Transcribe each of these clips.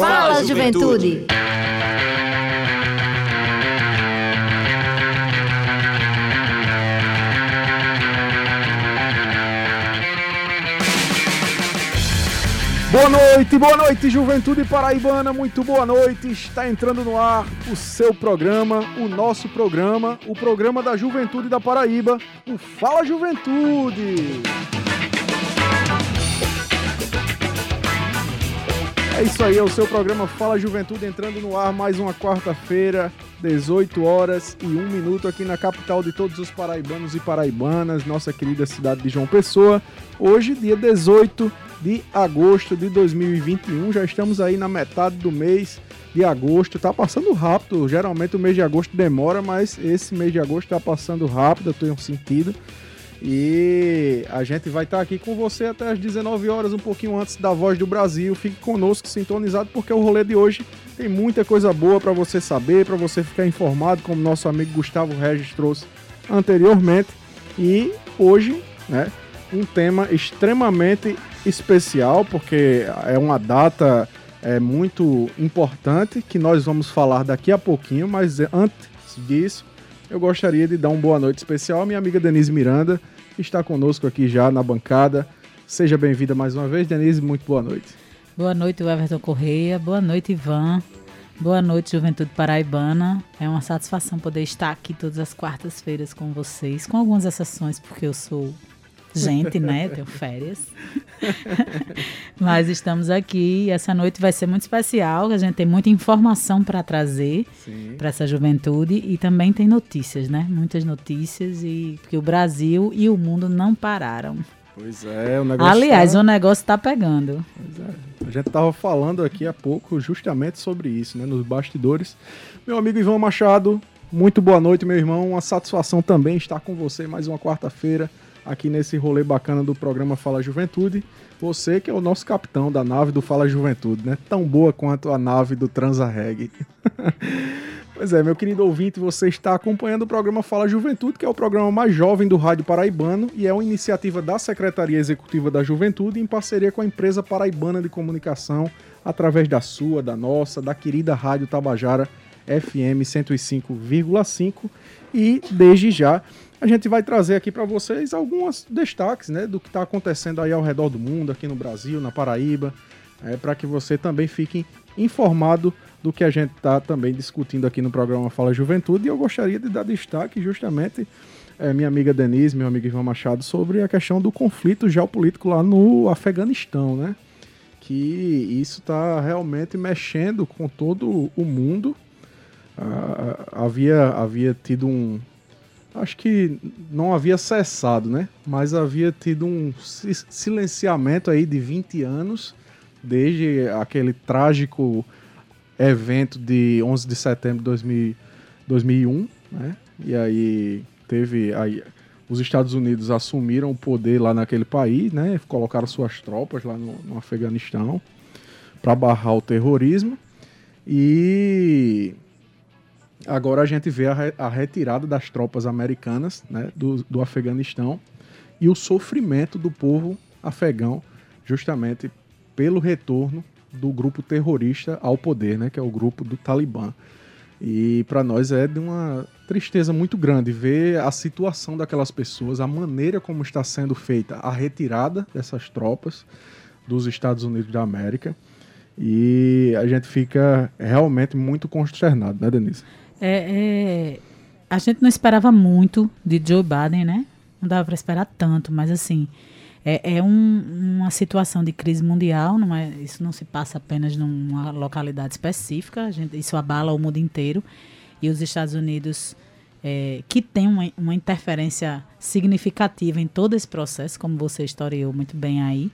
Fala, juventude. Boa noite, boa noite, Juventude Paraibana, muito boa noite. Está entrando no ar o seu programa, o nosso programa, o programa da Juventude da Paraíba, o Fala Juventude. É isso aí, é o seu programa Fala Juventude entrando no ar mais uma quarta-feira, 18 horas e 1 minuto aqui na capital de todos os paraibanos e paraibanas, nossa querida cidade de João Pessoa. Hoje, dia 18 de agosto de 2021, já estamos aí na metade do mês de agosto. Tá passando rápido, geralmente o mês de agosto demora, mas esse mês de agosto tá passando rápido, eu tenho sentido. E a gente vai estar aqui com você até as 19 horas, um pouquinho antes da Voz do Brasil. Fique conosco, sintonizado, porque o rolê de hoje tem muita coisa boa para você saber, para você ficar informado, como nosso amigo Gustavo Regis trouxe anteriormente. E hoje, né, um tema extremamente especial, porque é uma data é, muito importante que nós vamos falar daqui a pouquinho, mas antes disso, eu gostaria de dar uma boa noite especial à minha amiga Denise Miranda, que está conosco aqui já na bancada. Seja bem-vinda mais uma vez, Denise, muito boa noite. Boa noite, Everton Correia. Boa noite, Ivan. Boa noite, Juventude Paraibana. É uma satisfação poder estar aqui todas as quartas-feiras com vocês, com algumas exceções, porque eu sou gente, né? Tenho férias. Mas estamos aqui essa noite vai ser muito especial. A gente tem muita informação para trazer para essa juventude e também tem notícias, né? Muitas notícias e porque o Brasil e o mundo não pararam. Pois é, o negócio. Aliás, tá... o negócio está pegando. Pois é. A gente estava falando aqui há pouco justamente sobre isso, né? Nos bastidores. Meu amigo Ivan Machado, muito boa noite, meu irmão. Uma satisfação também estar com você mais uma quarta-feira aqui nesse rolê bacana do programa Fala Juventude. Você que é o nosso capitão da nave do Fala Juventude, né? Tão boa quanto a nave do Transa pois é, meu querido ouvinte, você está acompanhando o programa Fala Juventude, que é o programa mais jovem do Rádio Paraibano e é uma iniciativa da Secretaria Executiva da Juventude em parceria com a empresa paraibana de comunicação, através da sua, da nossa, da querida Rádio Tabajara FM 105,5 e desde já a gente vai trazer aqui para vocês alguns destaques né, do que está acontecendo aí ao redor do mundo, aqui no Brasil, na Paraíba, é, para que você também fique informado do que a gente está também discutindo aqui no programa Fala Juventude. E eu gostaria de dar destaque justamente é, minha amiga Denise, meu amigo Ivan Machado, sobre a questão do conflito geopolítico lá no Afeganistão, né? Que isso está realmente mexendo com todo o mundo. Ah, havia, havia tido um, acho que não havia cessado, né? Mas havia tido um silenciamento aí de 20 anos, desde aquele trágico evento de 11 de setembro de 2000, 2001, né? E aí teve aí os Estados Unidos assumiram o poder lá naquele país, né? Colocaram suas tropas lá no, no Afeganistão para barrar o terrorismo e Agora a gente vê a, re, a retirada das tropas americanas né, do, do Afeganistão e o sofrimento do povo afegão, justamente pelo retorno do grupo terrorista ao poder, né, que é o grupo do Talibã. E para nós é de uma tristeza muito grande ver a situação daquelas pessoas, a maneira como está sendo feita a retirada dessas tropas dos Estados Unidos da América. E a gente fica realmente muito consternado, né, Denise? É, é, a gente não esperava muito de Joe Biden, né? Não dava para esperar tanto, mas assim, é, é um, uma situação de crise mundial, não é, isso não se passa apenas numa localidade específica, gente, isso abala o mundo inteiro. E os Estados Unidos, é, que tem uma, uma interferência significativa em todo esse processo, como você historiou muito bem aí,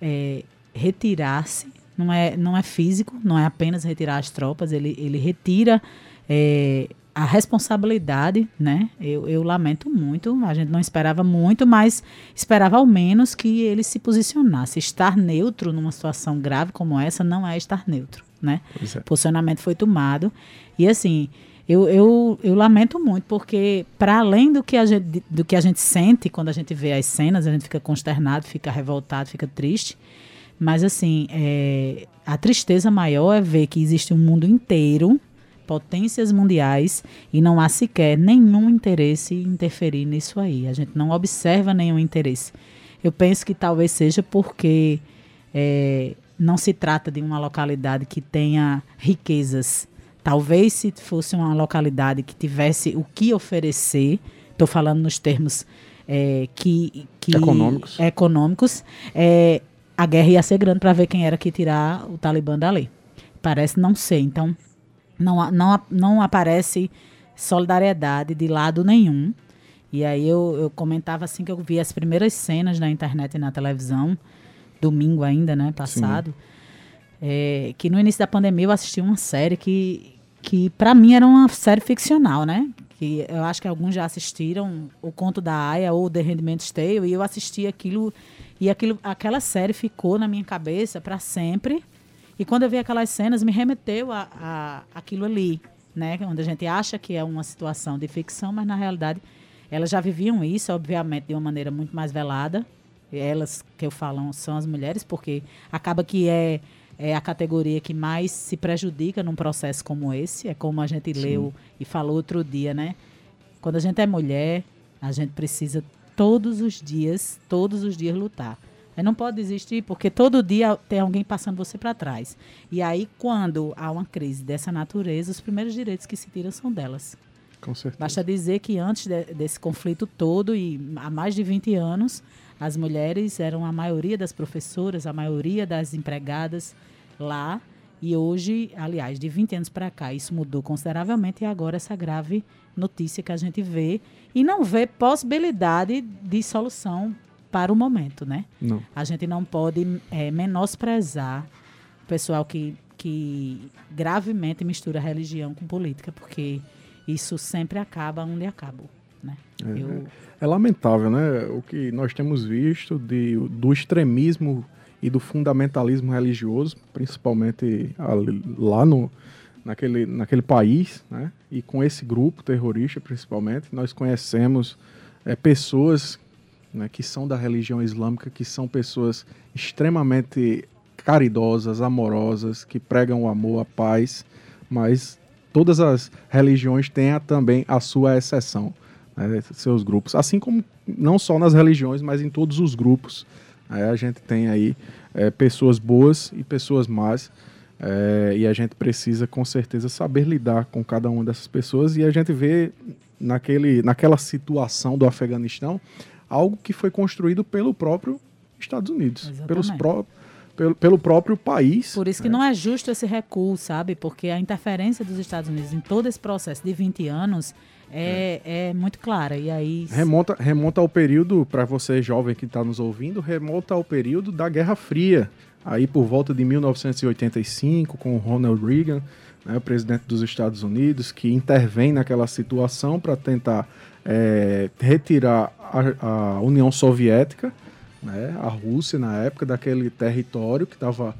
é, retirar-se, não é, não é físico, não é apenas retirar as tropas, ele, ele retira é, a responsabilidade, né? Eu, eu, lamento muito, a gente não esperava muito, mas esperava ao menos que ele se posicionasse. Estar neutro numa situação grave como essa não é estar neutro, né? É. O posicionamento foi tomado. E assim, eu, eu, eu lamento muito, porque para além do que, a gente, do que a gente sente quando a gente vê as cenas, a gente fica consternado, fica revoltado, fica triste Mas, assim, é, a tristeza maior é ver que existe um mundo inteiro, potências mundiais, e não há sequer nenhum interesse em interferir nisso aí. A gente não observa nenhum interesse. Eu penso que talvez seja porque é, não se trata de uma localidade que tenha riquezas. Talvez se fosse uma localidade que tivesse o que oferecer, estou falando nos termos é, que, que, econômicos, econômicos é, a guerra ia ser grande para ver quem era que tirar o Talibã dali. Parece não ser. Então, não, não, não aparece solidariedade de lado nenhum. E aí eu, eu comentava assim que eu vi as primeiras cenas na internet e na televisão, domingo ainda, né, passado, é, que no início da pandemia eu assisti uma série que, que para mim era uma série ficcional, né? Que eu acho que alguns já assistiram o Conto da Aya ou The Handmaid's Tale, e eu assisti aquilo e aquilo, aquela série ficou na minha cabeça para sempre. E quando eu vi aquelas cenas, me remeteu a, a aquilo ali, né? Onde a gente acha que é uma situação de ficção, mas na realidade elas já viviam isso, obviamente, de uma maneira muito mais velada. Elas que eu falo são as mulheres, porque acaba que é, é a categoria que mais se prejudica num processo como esse. É como a gente Sim. leu e falou outro dia, né? Quando a gente é mulher, a gente precisa todos os dias, todos os dias lutar. Não pode desistir porque todo dia tem alguém passando você para trás. E aí, quando há uma crise dessa natureza, os primeiros direitos que se tiram são delas. Com certeza. Basta dizer que antes de, desse conflito todo, e há mais de 20 anos, as mulheres eram a maioria das professoras, a maioria das empregadas lá. E hoje, aliás, de 20 anos para cá, isso mudou consideravelmente e agora essa grave notícia que a gente vê e não vê possibilidade de solução para o momento, né? Não. A gente não pode é, menosprezar o pessoal que, que gravemente mistura religião com política, porque isso sempre acaba onde acaba. Né? É, Eu... é lamentável, né? O que nós temos visto de, do extremismo e do fundamentalismo religioso, principalmente lá no, naquele, naquele país, né? E com esse grupo terrorista, principalmente, nós conhecemos é, pessoas né, que são da religião islâmica, que são pessoas extremamente caridosas, amorosas, que pregam o amor, a paz, mas todas as religiões têm a, também a sua exceção, né, seus grupos, assim como não só nas religiões, mas em todos os grupos. Né, a gente tem aí é, pessoas boas e pessoas más, é, e a gente precisa, com certeza, saber lidar com cada uma dessas pessoas. E a gente vê naquele, naquela situação do Afeganistão algo que foi construído pelo próprio Estados Unidos, pelos pró pelo, pelo próprio país. Por isso que né? não é justo esse recuo, sabe? Porque a interferência dos Estados Unidos em todo esse processo de 20 anos é, é. é muito clara. E aí. Remonta, remonta ao período, para você jovem que está nos ouvindo, remonta ao período da Guerra Fria aí por volta de 1985, com Ronald Reagan, né, o presidente dos Estados Unidos, que intervém naquela situação para tentar é, retirar a, a, União Soviética, né, a Rússia na época, daquele território que estava.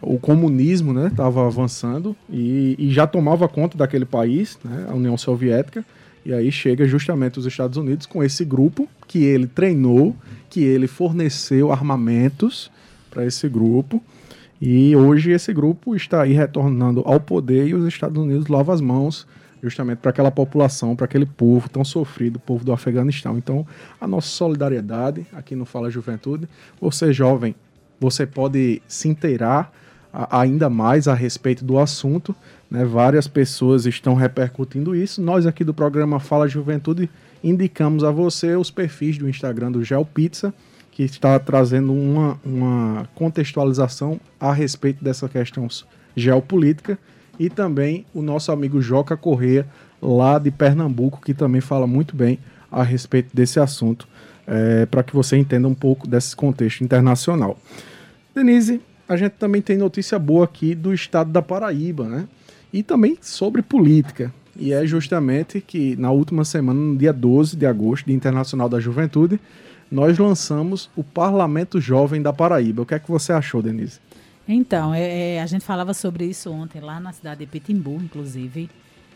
O comunismo estava né, avançando e, e, já tomava conta daquele país, né, a União Soviética. E aí chega justamente os Estados Unidos com esse grupo que ele treinou, que ele forneceu armamentos para esse grupo. E hoje esse grupo está aí retornando ao poder e os Estados Unidos lavam as mãos justamente para aquela população, para aquele povo tão sofrido, o povo do Afeganistão. Então, a nossa solidariedade aqui no Fala Juventude. Você jovem, você pode se inteirar ainda mais a respeito do assunto. Né? Várias pessoas estão repercutindo isso. Nós aqui do programa Fala Juventude indicamos a você os perfis do Instagram do Gel Pizza que está trazendo uma, uma contextualização a respeito dessa questão geopolítica, e também o nosso amigo Joca Correia, lá de Pernambuco, que também fala muito bem a respeito desse assunto, é, para que você entenda um pouco desse contexto internacional. Denise, a gente também tem notícia boa aqui do estado da Paraíba, né? E também sobre política. E é justamente que na última semana, no dia 12 de agosto, Dia Internacional da Juventude, nós lançamos o Parlamento Jovem da Paraíba. O que é que você achou, Denise? Então, é, é, a gente falava sobre isso ontem, lá na cidade de Pitimbu, inclusive.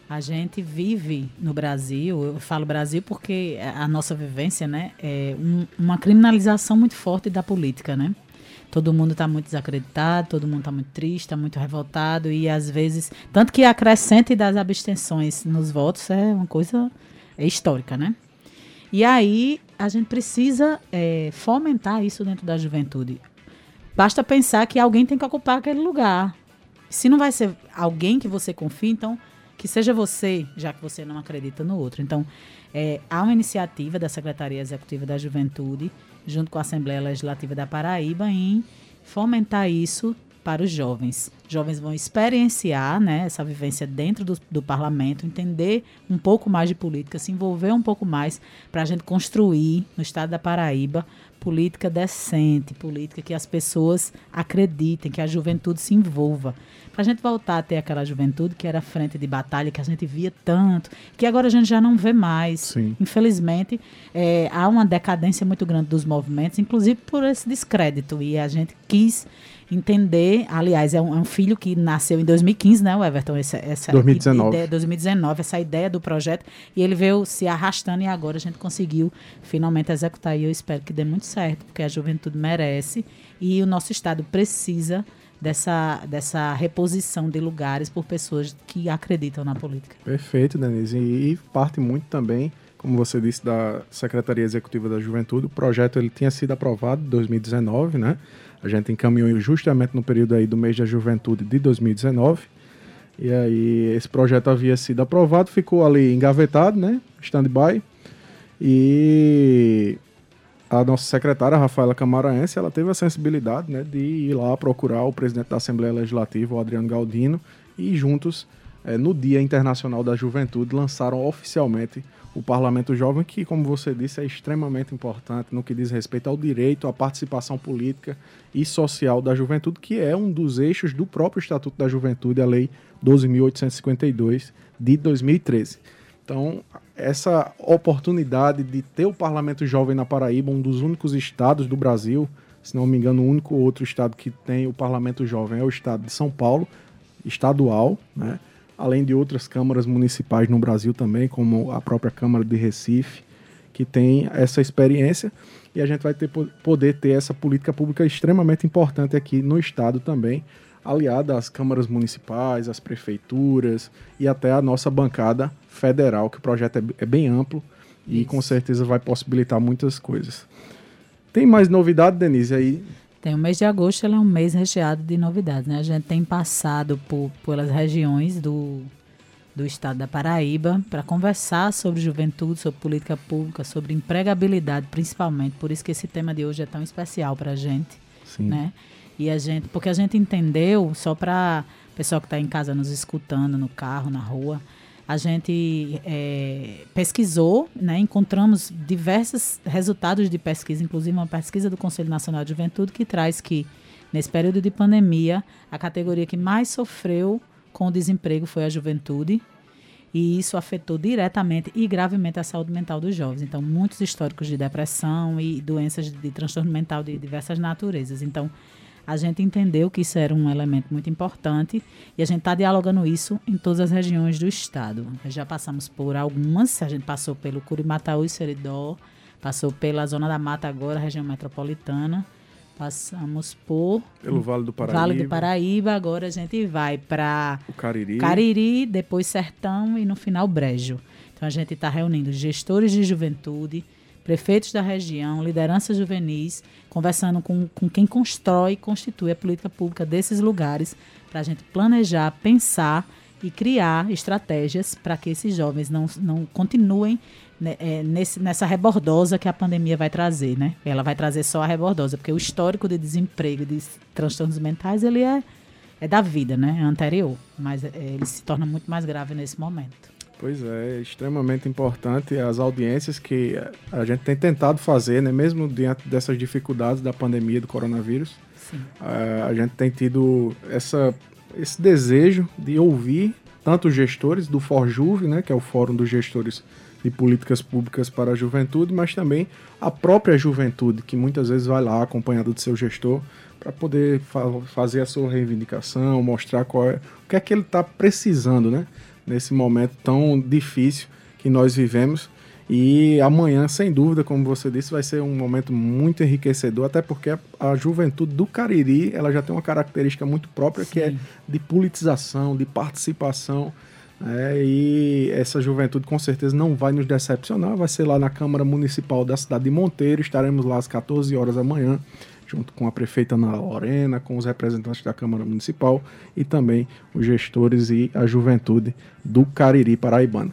A gente vive no Brasil, eu falo Brasil porque a nossa vivência né, é um, uma criminalização muito forte da política, né? todo mundo está muito desacreditado, todo mundo está muito triste, está muito revoltado e às vezes, tanto que a crescente das abstenções nos votos é uma coisa é histórica, né? E aí a gente precisa é, fomentar isso dentro da juventude. Basta pensar que alguém tem que ocupar aquele lugar. Se não vai ser alguém que você confie, então que seja você, já que você não acredita no outro. Então, é, há uma iniciativa da Secretaria Executiva da Juventude, junto com a Assembleia Legislativa da Paraíba, em fomentar isso para os jovens. Jovens vão experienciar né, essa vivência dentro do, do parlamento, entender um pouco mais de política, se envolver um pouco mais para a gente construir no estado da Paraíba política decente, política que as pessoas acreditem, que a juventude se envolva. Para a gente voltar a ter aquela juventude que era frente de batalha, que a gente via tanto, que agora a gente já não vê mais. Sim. Infelizmente, é, há uma decadência muito grande dos movimentos, inclusive por esse descrédito. E a gente quis entender, aliás, é um, é um, filho que nasceu em 2015, né, Everton? Essa, essa 2019. Ideia, 2019, essa ideia do projeto, e ele veio se arrastando e agora a gente conseguiu finalmente executar e eu espero que dê muito certo, porque a juventude merece e o nosso Estado precisa dessa, dessa reposição de lugares por pessoas que acreditam na política. Perfeito, Denise, e, parte muito também como você disse, da Secretaria Executiva da Juventude. O projeto ele tinha sido aprovado em 2019, né? A gente encaminhou justamente no período aí do mês da juventude de 2019. E aí esse projeto havia sido aprovado, ficou ali engavetado, né? Stand-by. E a nossa secretária, Rafaela Camaraense, ela teve a sensibilidade né, de ir lá procurar o presidente da Assembleia Legislativa, o Adriano Galdino, e juntos, é, no Dia Internacional da Juventude, lançaram oficialmente o Parlamento Jovem, que, como você disse, é extremamente importante no que diz respeito ao direito à participação política e social da juventude, que é um dos eixos do próprio Estatuto da Juventude, a Lei 12.852 de 2013. Então, essa oportunidade de ter o Parlamento Jovem na Paraíba, um dos únicos estados do Brasil, se não me engano, o único outro estado que tem o Parlamento Jovem é o estado de São Paulo, estadual, né? além de outras câmaras municipais no Brasil também, como a própria Câmara de Recife, que tem essa experiência e a gente vai ter, poder ter essa política pública extremamente importante aqui no estado também, aliada às câmaras municipais, às prefeituras e até a nossa bancada federal, que o projeto é, é bem amplo e Isso. com certeza vai possibilitar muitas coisas. Tem mais novidade, Denise, aí tem o mês de agosto, é um mês recheado de novidades, né? A gente tem passado por, pelas regiões do, do estado da Paraíba para conversar sobre juventude, sobre política pública, sobre empregabilidade, principalmente. Por isso que esse tema de hoje é tão especial para a gente, Sim. né? E a gente, porque a gente entendeu, só para o pessoal que está em casa nos escutando, no carro, na rua, a gente é, pesquisou, né, encontramos diversos resultados de pesquisa, inclusive uma pesquisa do Conselho Nacional de Juventude que traz que, nesse período de pandemia, a categoria que mais sofreu com o desemprego foi a juventude, e isso afetou diretamente e gravemente a saúde mental dos jovens. Então, muitos históricos de depressão e doenças de transtorno mental de diversas naturezas. Então, a gente entendeu que isso era um elemento muito importante e a gente está dialogando isso em todas as regiões do estado. Já passamos por algumas, a gente passou pelo Curimataú e Seridó, passou pela Zona da Mata agora, região metropolitana, passamos por... Pelo Vale do Paraíba. Vale do Paraíba, agora a gente vai para... O Cariri. Cariri, depois Sertão e no final Brejo. Então a gente está reunindo gestores de juventude, prefeitos da região, lideranças juvenis, conversando com, com quem constrói e constitui a política pública desses lugares, para a gente planejar, pensar e criar estratégias para que esses jovens não, não continuem né, é, nesse, nessa rebordosa que a pandemia vai trazer, né? Ela vai trazer só a rebordosa, porque o histórico de desemprego, de transtornos mentais, ele é, é da vida, né? É anterior, mas é, ele se torna muito mais grave nesse momento. Pois é, é extremamente importante as audiências que a gente tem tentado fazer, né, mesmo diante dessas dificuldades da pandemia do coronavírus. Uh, a gente tem tido essa, esse desejo de ouvir tanto os gestores do ForJuve, né, que é o Fórum dos Gestores de Políticas Públicas para a Juventude, mas também a própria juventude, que muitas vezes vai lá acompanhado do seu gestor para poder fa fazer a sua reivindicação, mostrar qual é, o que é que ele está precisando, né? Nesse momento tão difícil que nós vivemos. E amanhã, sem dúvida, como você disse, vai ser um momento muito enriquecedor, até porque a, juventude do Cariri ela já tem uma característica muito própria, Sim. que é de politização, de participação. É, e essa juventude com certeza não vai nos decepcionar. Vai ser lá na Câmara Municipal da cidade de Monteiro. Estaremos lá às 14 horas da manhã, junto com a prefeita Ana Lorena, com os representantes da Câmara Municipal e também os gestores e a juventude do Cariri Paraibano.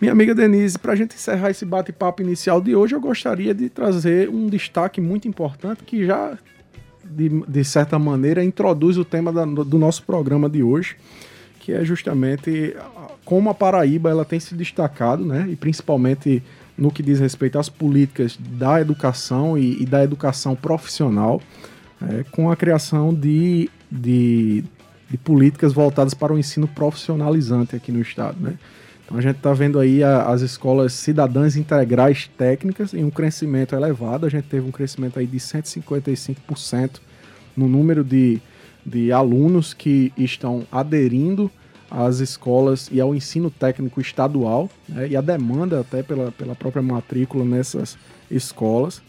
Minha amiga Denise, para a gente encerrar esse bate-papo inicial de hoje, eu gostaria de trazer um destaque muito importante que já, de, de certa maneira, introduz o tema da, do nosso programa de hoje, que é justamente como a Paraíba ela tem se destacado, né, e principalmente no que diz respeito às políticas da educação e, e da educação profissional, é, com a criação de, de, de políticas voltadas para o ensino profissionalizante aqui no estado, né. Então a gente está vendo aí a, as escolas cidadãs integrais técnicas em um crescimento elevado. A gente teve um crescimento aí de 155% no número de, de alunos que estão aderindo às escolas e ao ensino técnico estadual, né, e a demanda até pela, pela própria matrícula nessas escolas.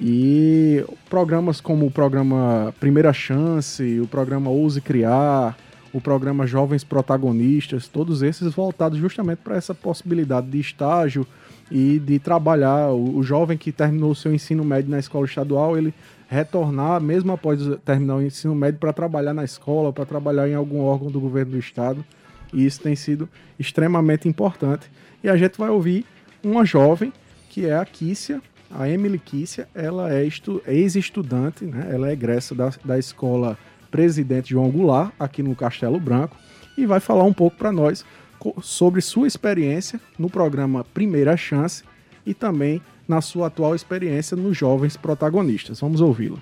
E programas como o programa Primeira Chance, o programa Ouse Criar, o programa Jovens Protagonistas, todos esses voltados justamente para essa possibilidade de estágio e de trabalhar. O, o jovem que terminou o seu ensino médio na escola estadual, ele retornar, mesmo após terminar o ensino médio, para trabalhar na escola, para trabalhar em algum órgão do governo do estado. E isso tem sido extremamente importante. E a gente vai ouvir uma jovem que é a Kícia, a Emily Kícia, ela é ex-estudante, né? ela é egressa da, da escola presidente João Goulart, aqui no Castelo Branco, e vai falar um pouco para nós sobre sua experiência no programa Primeira Chance e também na sua atual experiência nos Jovens Protagonistas. Vamos ouvi-la.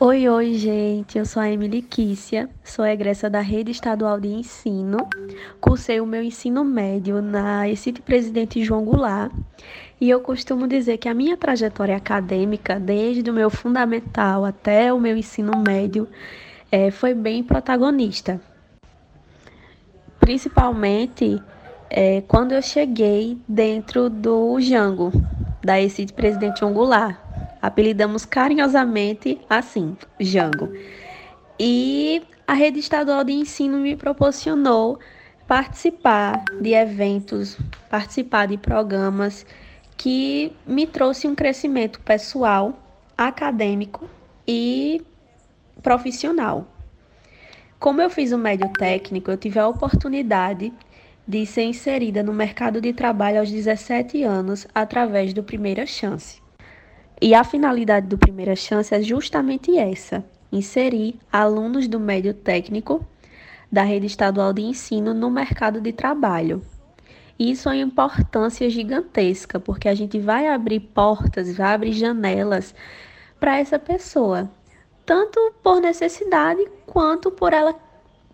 Oi, oi, gente. Eu sou a Emily Kícia, sou egressa da Rede Estadual de Ensino. Cursei o meu ensino médio na ECIT Presidente João Goulart. E eu costumo dizer que a minha trajetória acadêmica, desde o meu fundamental até o meu ensino médio, é, foi bem protagonista. Principalmente é, quando eu cheguei dentro do Jango, da ECIT Presidente João apelidamos carinhosamente assim, Jango. E a rede estadual de ensino me proporcionou participar de eventos, participar de programas que me trouxe um crescimento pessoal, acadêmico e profissional. Como eu fiz o médio técnico, eu tive a oportunidade de ser inserida no mercado de trabalho aos 17 anos através do Primeira Chance. E a finalidade do Primeira Chance é justamente essa: inserir alunos do médio técnico da rede estadual de ensino no mercado de trabalho. Isso é uma importância gigantesca, porque a gente vai abrir portas, vai abrir janelas para essa pessoa, tanto por necessidade quanto por ela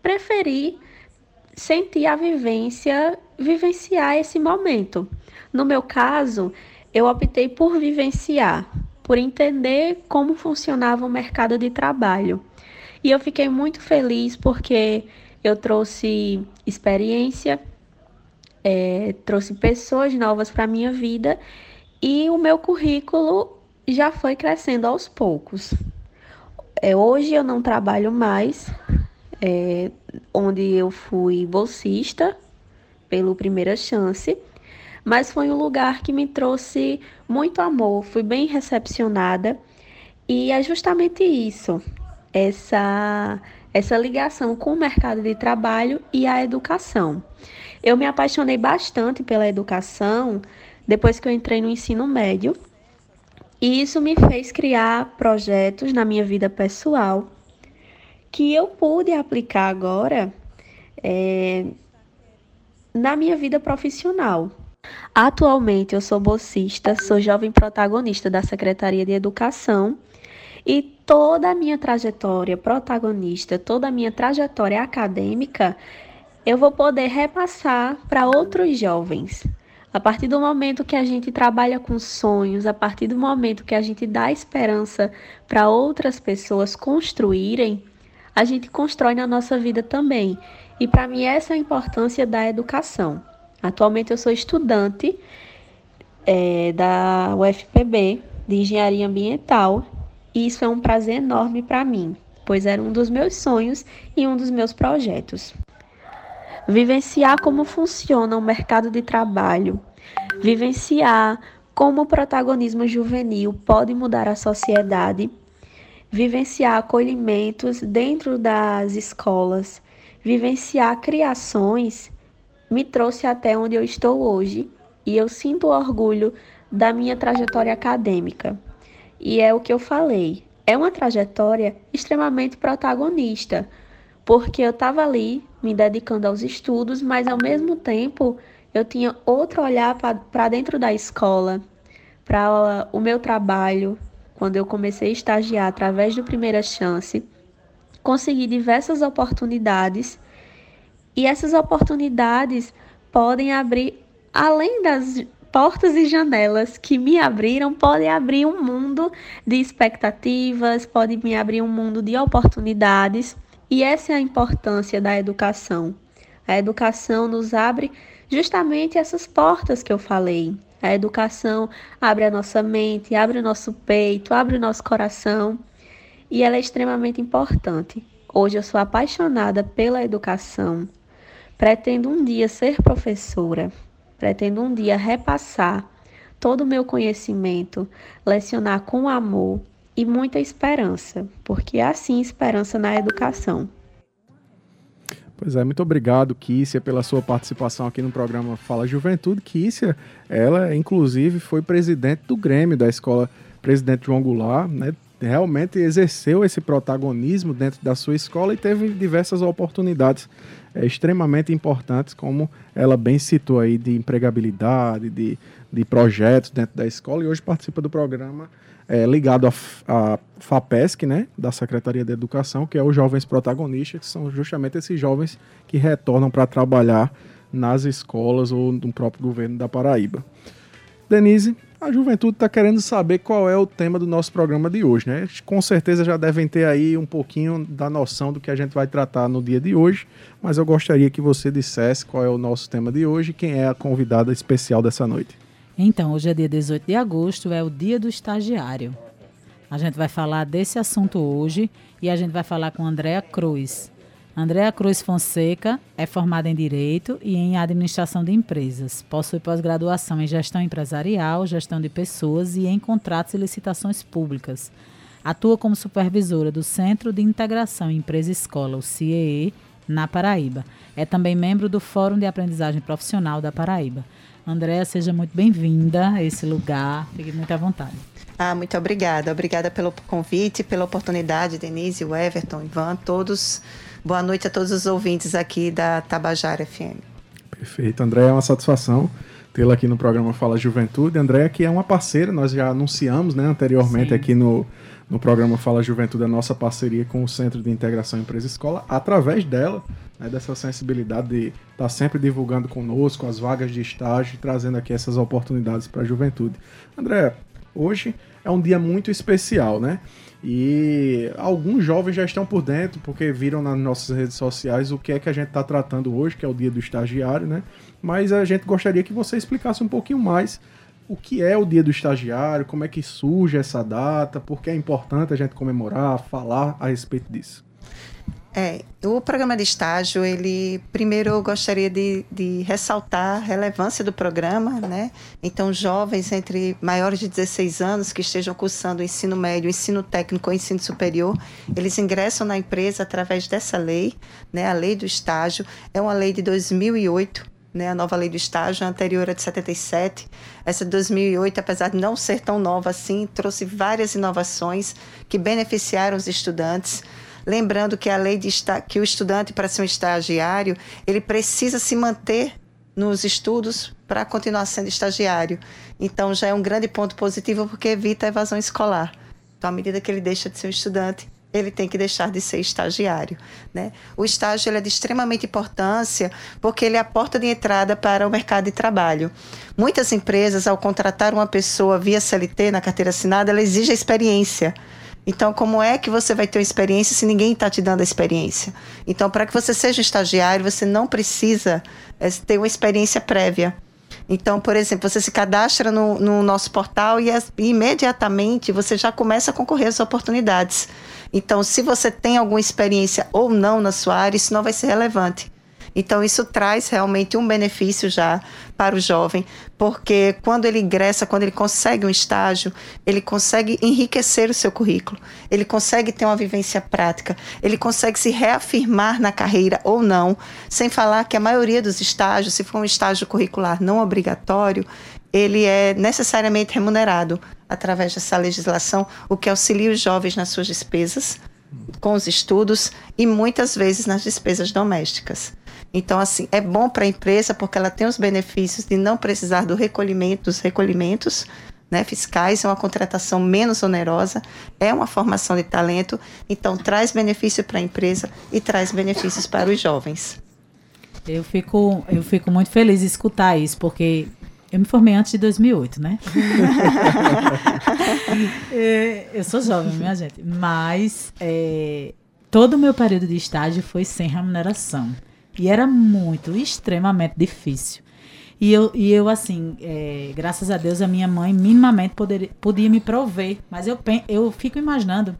preferir sentir a vivência, vivenciar esse momento. No meu caso, eu optei por vivenciar, por entender como funcionava o mercado de trabalho. E eu fiquei muito feliz porque eu trouxe experiência, é, trouxe pessoas novas para a minha vida e o meu currículo já foi crescendo aos poucos. É, hoje eu não trabalho mais, é, onde eu fui bolsista pelo Primeira Chance mas foi um lugar que me trouxe muito amor, fui bem recepcionada e é justamente isso, essa essa ligação com o mercado de trabalho e a educação. Eu me apaixonei bastante pela educação depois que eu entrei no ensino médio. E isso me fez criar projetos na minha vida pessoal que eu pude aplicar agora é, na minha vida profissional. Atualmente eu sou bolsista, sou jovem protagonista da Secretaria de Educação e toda a minha trajetória protagonista, toda a minha trajetória acadêmica, eu vou poder repassar para outros jovens. A partir do momento que a gente trabalha com sonhos, a partir do momento que a gente dá esperança para outras pessoas construírem, a gente constrói na nossa vida também. E para mim essa é a importância da educação Atualmente eu sou estudante é, da UFPB de Engenharia Ambiental e isso é um prazer enorme para mim, pois era um dos meus sonhos e um dos meus projetos. Vivenciar como funciona o mercado de trabalho, vivenciar como o protagonismo juvenil pode mudar a sociedade, vivenciar acolhimentos dentro das escolas, vivenciar criações, me trouxe até onde eu estou hoje e eu sinto orgulho da minha trajetória acadêmica. E é o que eu falei, é uma trajetória extremamente protagonista, porque eu estava ali me dedicando aos estudos, mas ao mesmo tempo eu tinha outro olhar para dentro da escola, para o meu trabalho, quando eu comecei a estagiar através do Primeira Chance, consegui diversas oportunidades e essas oportunidades podem abrir, além das portas e janelas que me abriram, podem abrir um mundo de expectativas, podem me abrir um mundo de oportunidades. E essa é a importância da educação. A educação nos abre justamente essas portas que eu falei. A educação abre a nossa mente, abre o nosso peito, abre o nosso coração e ela é extremamente importante. Hoje eu sou apaixonada pela educação. Pretendo um dia ser professora, pretendo um dia repassar todo o meu conhecimento, lecionar com amor e muita esperança, porque há sim esperança na educação. Pois é, muito obrigado, Kícia, pela sua participação aqui no programa Fala Juventude. Kícia, ela inclusive foi presidente do Grêmio da escola Presidente João Goulart, né? Realmente exerceu esse protagonismo dentro da sua escola e teve diversas oportunidades é, extremamente importantes, como ela bem citou aí, de empregabilidade, de, de projetos dentro da escola, e hoje participa do programa é, ligado à FAPESC, né, da Secretaria de Educação, que é os Jovens Protagonistas, que são justamente esses jovens que retornam para trabalhar nas escolas ou no próprio governo da Paraíba. Denise, a juventude está querendo saber qual é o tema do nosso programa de hoje, né? Com certeza já devem ter aí um pouquinho da noção do que a gente vai tratar no dia de hoje, mas eu gostaria que você dissesse qual é o nosso tema de hoje e quem é a convidada especial dessa noite. Então, hoje é dia 18 de agosto, é o dia do estagiário. A gente vai falar desse assunto hoje e a gente vai falar com Andréa Cruz. Andréa Cruz Fonseca é formada em Direito e em Administração de Empresas. Possui pós-graduação em Gestão Empresarial, Gestão de Pessoas e em Contratos e Licitações Públicas. Atua como supervisora do Centro de Integração Empresa-Escola, o CIEE, na Paraíba. É também membro do Fórum de Aprendizagem Profissional da Paraíba. Andréa, seja muito bem-vinda a esse lugar. Fique muito à vontade. Ah, muito obrigada. Obrigada pelo convite, pela oportunidade, Denise, o Everton, Ivan, todos. Boa noite a todos os ouvintes aqui da Tabajara FM. Perfeito. André, é uma satisfação tê-la aqui no programa Fala Juventude. André, que é uma parceira, nós já anunciamos né, anteriormente Sim. aqui no, no programa Fala Juventude a nossa parceria com o Centro de Integração Empresa Escola. Através dela, né, dessa sensibilidade de estar tá sempre divulgando conosco as vagas de estágio, trazendo aqui essas oportunidades para a juventude. André, hoje é um dia muito especial, né? E alguns jovens já estão por dentro, porque viram nas nossas redes sociais o que é que a gente está tratando hoje, que é o dia do estagiário, né? Mas a gente gostaria que você explicasse um pouquinho mais o que é o dia do estagiário, como é que surge essa data, por que é importante a gente comemorar, falar a respeito disso. É, o programa de estágio, ele primeiro eu gostaria de, de, ressaltar a relevância do programa, né? Então, jovens entre maiores de 16 anos que estejam cursando o ensino médio, ensino técnico ou ensino superior, eles ingressam na empresa através dessa lei, né? A lei do estágio é uma lei de 2008, né, a nova lei do estágio, a anterior é de 77. Essa de 2008, apesar de não ser tão nova assim, trouxe várias inovações que beneficiaram os estudantes. Lembrando que a lei de que o estudante, para ser um estagiário, ele precisa se manter nos estudos para continuar sendo estagiário. Então, já é um grande ponto positivo porque evita a evasão escolar. Então, à medida que ele deixa de ser um estudante, ele tem que deixar de ser estagiário. Né? O estágio é de extremamente importância porque ele é a porta de entrada para o mercado de trabalho. Muitas empresas, ao contratar uma pessoa via CLT na carteira assinada, ela exige a experiência. Então, como é que você vai ter uma experiência se ninguém está te dando a experiência? Então, para que você seja estagiário, você não precisa é, ter uma experiência prévia. Então, por exemplo, você se cadastra no, no nosso portal e, as, e, imediatamente você já começa a concorrer às oportunidades. Então, se você tem alguma experiência ou não na sua área, isso não vai ser relevante. Então, isso traz realmente um benefício já para o jovem, porque quando ele ingressa, quando ele consegue um estágio, ele consegue enriquecer o seu currículo, ele consegue ter uma vivência prática, ele consegue se reafirmar na carreira ou não, sem falar que a maioria dos estágios, se for um estágio curricular não obrigatório, ele é necessariamente remunerado através dessa legislação, o que auxilia os jovens nas suas despesas, com os estudos e muitas vezes nas despesas domésticas. Então, assim, é bom para a empresa porque ela tem os benefícios de não precisar do recolhimento, dos recolhimentos né, fiscais, é uma contratação menos onerosa, é uma formação de talento, então traz benefício para a empresa e traz benefícios para os jovens. Eu fico, eu fico muito feliz de escutar isso, porque eu me formei antes de 2008, né? É, eu sou jovem, minha gente. Mas é, todo o meu período de estágio foi sem remuneração. E era muito, extremamente difícil. E eu, e eu assim, é, graças a Deus, a minha mãe minimamente poder, podia me prover. Mas eu, eu fico imaginando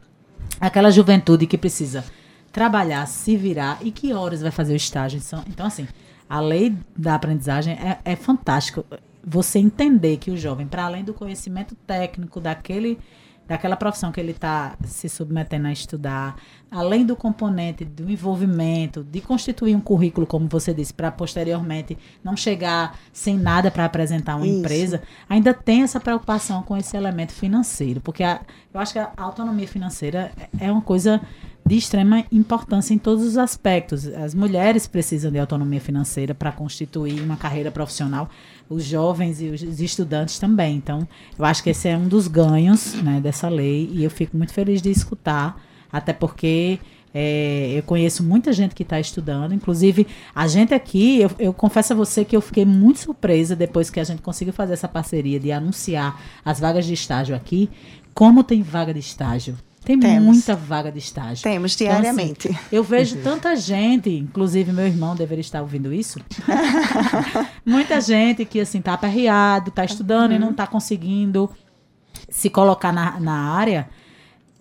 aquela juventude que precisa trabalhar, se virar e que horas vai fazer o estágio. Então, assim, a lei da aprendizagem é, é fantástico você entender que o jovem, para além do conhecimento técnico daquele daquela profissão que ele está se submetendo a estudar, além do componente do envolvimento, de constituir um currículo, como você disse, para posteriormente não chegar sem nada para apresentar uma Isso. empresa, ainda tem essa preocupação com esse elemento financeiro, porque a, eu acho que a autonomia financeira é uma coisa de extrema importância em todos os aspectos. As mulheres precisam de autonomia financeira para constituir uma carreira profissional, os jovens e os estudantes também. Então, eu acho que esse é um dos ganhos né, dessa lei e eu fico muito feliz de escutar, até porque é, eu conheço muita gente que está estudando, inclusive a gente aqui, eu, eu, confesso a você que eu fiquei muito surpresa depois que a gente conseguiu fazer essa parceria de anunciar as vagas de estágio aqui. Como tem vaga de estágio? Tem Temos. muita vaga de estágio. Temos diariamente. Então, assim, eu vejo uhum. tanta gente, inclusive meu irmão deveria estar ouvindo isso. muita gente que assim tá aperreado, tá estudando uhum. e não tá conseguindo se colocar na, na área.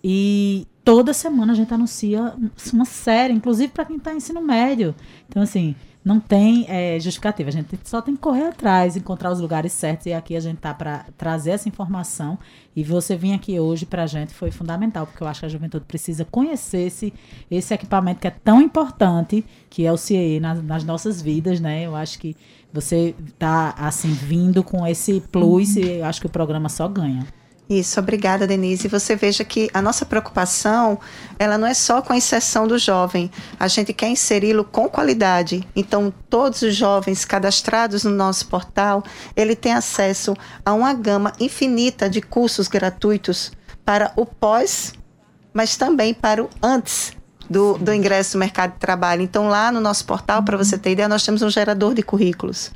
E toda semana a gente anuncia uma série, inclusive para quem está em ensino médio. Então, assim, não tem é, justificativa. A gente só tem que correr atrás, encontrar os lugares certos. E aqui a gente tá para trazer essa informação. E você vir aqui hoje para a gente foi fundamental, porque eu acho que a juventude precisa conhecer esse, esse equipamento que é tão importante, que é o CIE nas, nas nossas vidas, né? Eu acho que você tá assim vindo com esse plus e eu acho que o programa só ganha. Isso, obrigada, Denise. Você veja que a nossa preocupação, ela não é só com a inserção do jovem. A gente quer inseri-lo com qualidade. Então, todos os jovens cadastrados no nosso portal, ele tem acesso a uma gama infinita de cursos gratuitos para o pós, mas também para o antes do, do ingresso no mercado de trabalho. Então, lá no nosso portal, para você ter ideia, nós temos um gerador de currículos.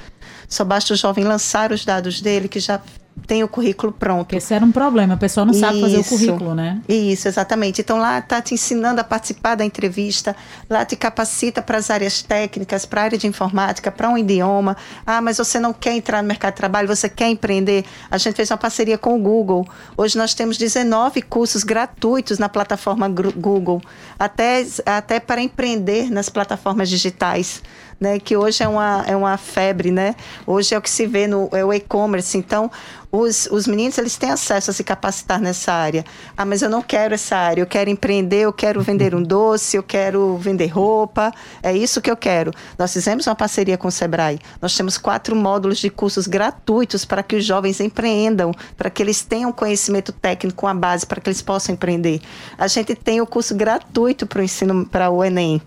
Só basta o jovem lançar os dados dele, que já tem o currículo pronto. Esse era um problema, a pessoa não Isso. sabe fazer o currículo, né? Isso, exatamente. Então lá está te ensinando a participar da entrevista, lá te capacita para as áreas técnicas, para a área de informática, para um idioma. Ah, mas você não quer entrar no mercado de trabalho, você quer empreender. A gente fez uma parceria com o Google. Hoje nós temos 19 cursos gratuitos na plataforma Google, até, até para empreender nas plataformas digitais né? Que hoje é uma, é uma febre, né? Hoje é o que se vê no é o e-commerce. Então, os, os meninos eles têm acesso a se capacitar nessa área. Ah, mas eu não quero essa área, eu quero empreender, eu quero vender um doce, eu quero vender roupa, é isso que eu quero. Nós fizemos uma parceria com o Sebrae. Nós temos quatro módulos de cursos gratuitos para que os jovens empreendam, para que eles tenham conhecimento técnico, a base, para que eles possam empreender. A gente tem o curso gratuito para o ensino, para o Enem.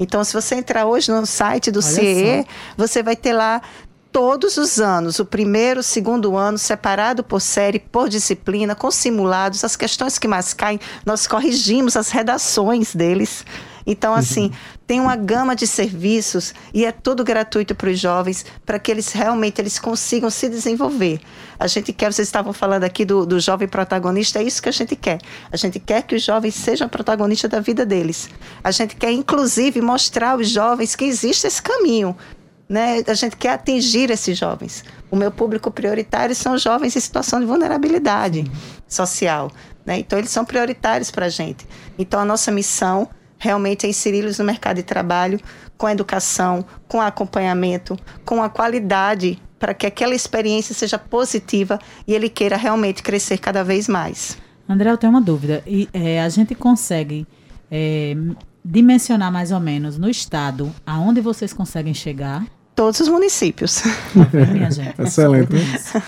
Então, se você entrar hoje no site do Olha CIE, só. você vai ter lá todos os anos, o primeiro, o segundo ano, separado por série, por disciplina, com simulados, as questões que mais caem, nós corrigimos as redações deles. Então, assim, uhum. tem uma gama de serviços e é tudo gratuito para os jovens, para que eles realmente eles consigam se desenvolver. A gente quer, vocês estavam falando aqui do, do jovem protagonista, é isso que a gente quer. A gente quer que os jovens sejam protagonistas da vida deles. A gente quer, inclusive, mostrar aos jovens que existe esse caminho. Né? A gente quer atingir esses jovens. O meu público prioritário são jovens em situação de vulnerabilidade social. Né? Então, eles são prioritários para a gente. Então, a nossa missão realmente é inseri-los no mercado de trabalho com educação, com acompanhamento, com a qualidade para que aquela experiência seja positiva e ele queira realmente crescer cada vez mais. André, eu tenho uma dúvida. E, é, a gente consegue é, dimensionar mais ou menos no estado aonde vocês conseguem chegar? todos os municípios. Minha gente. Excelente.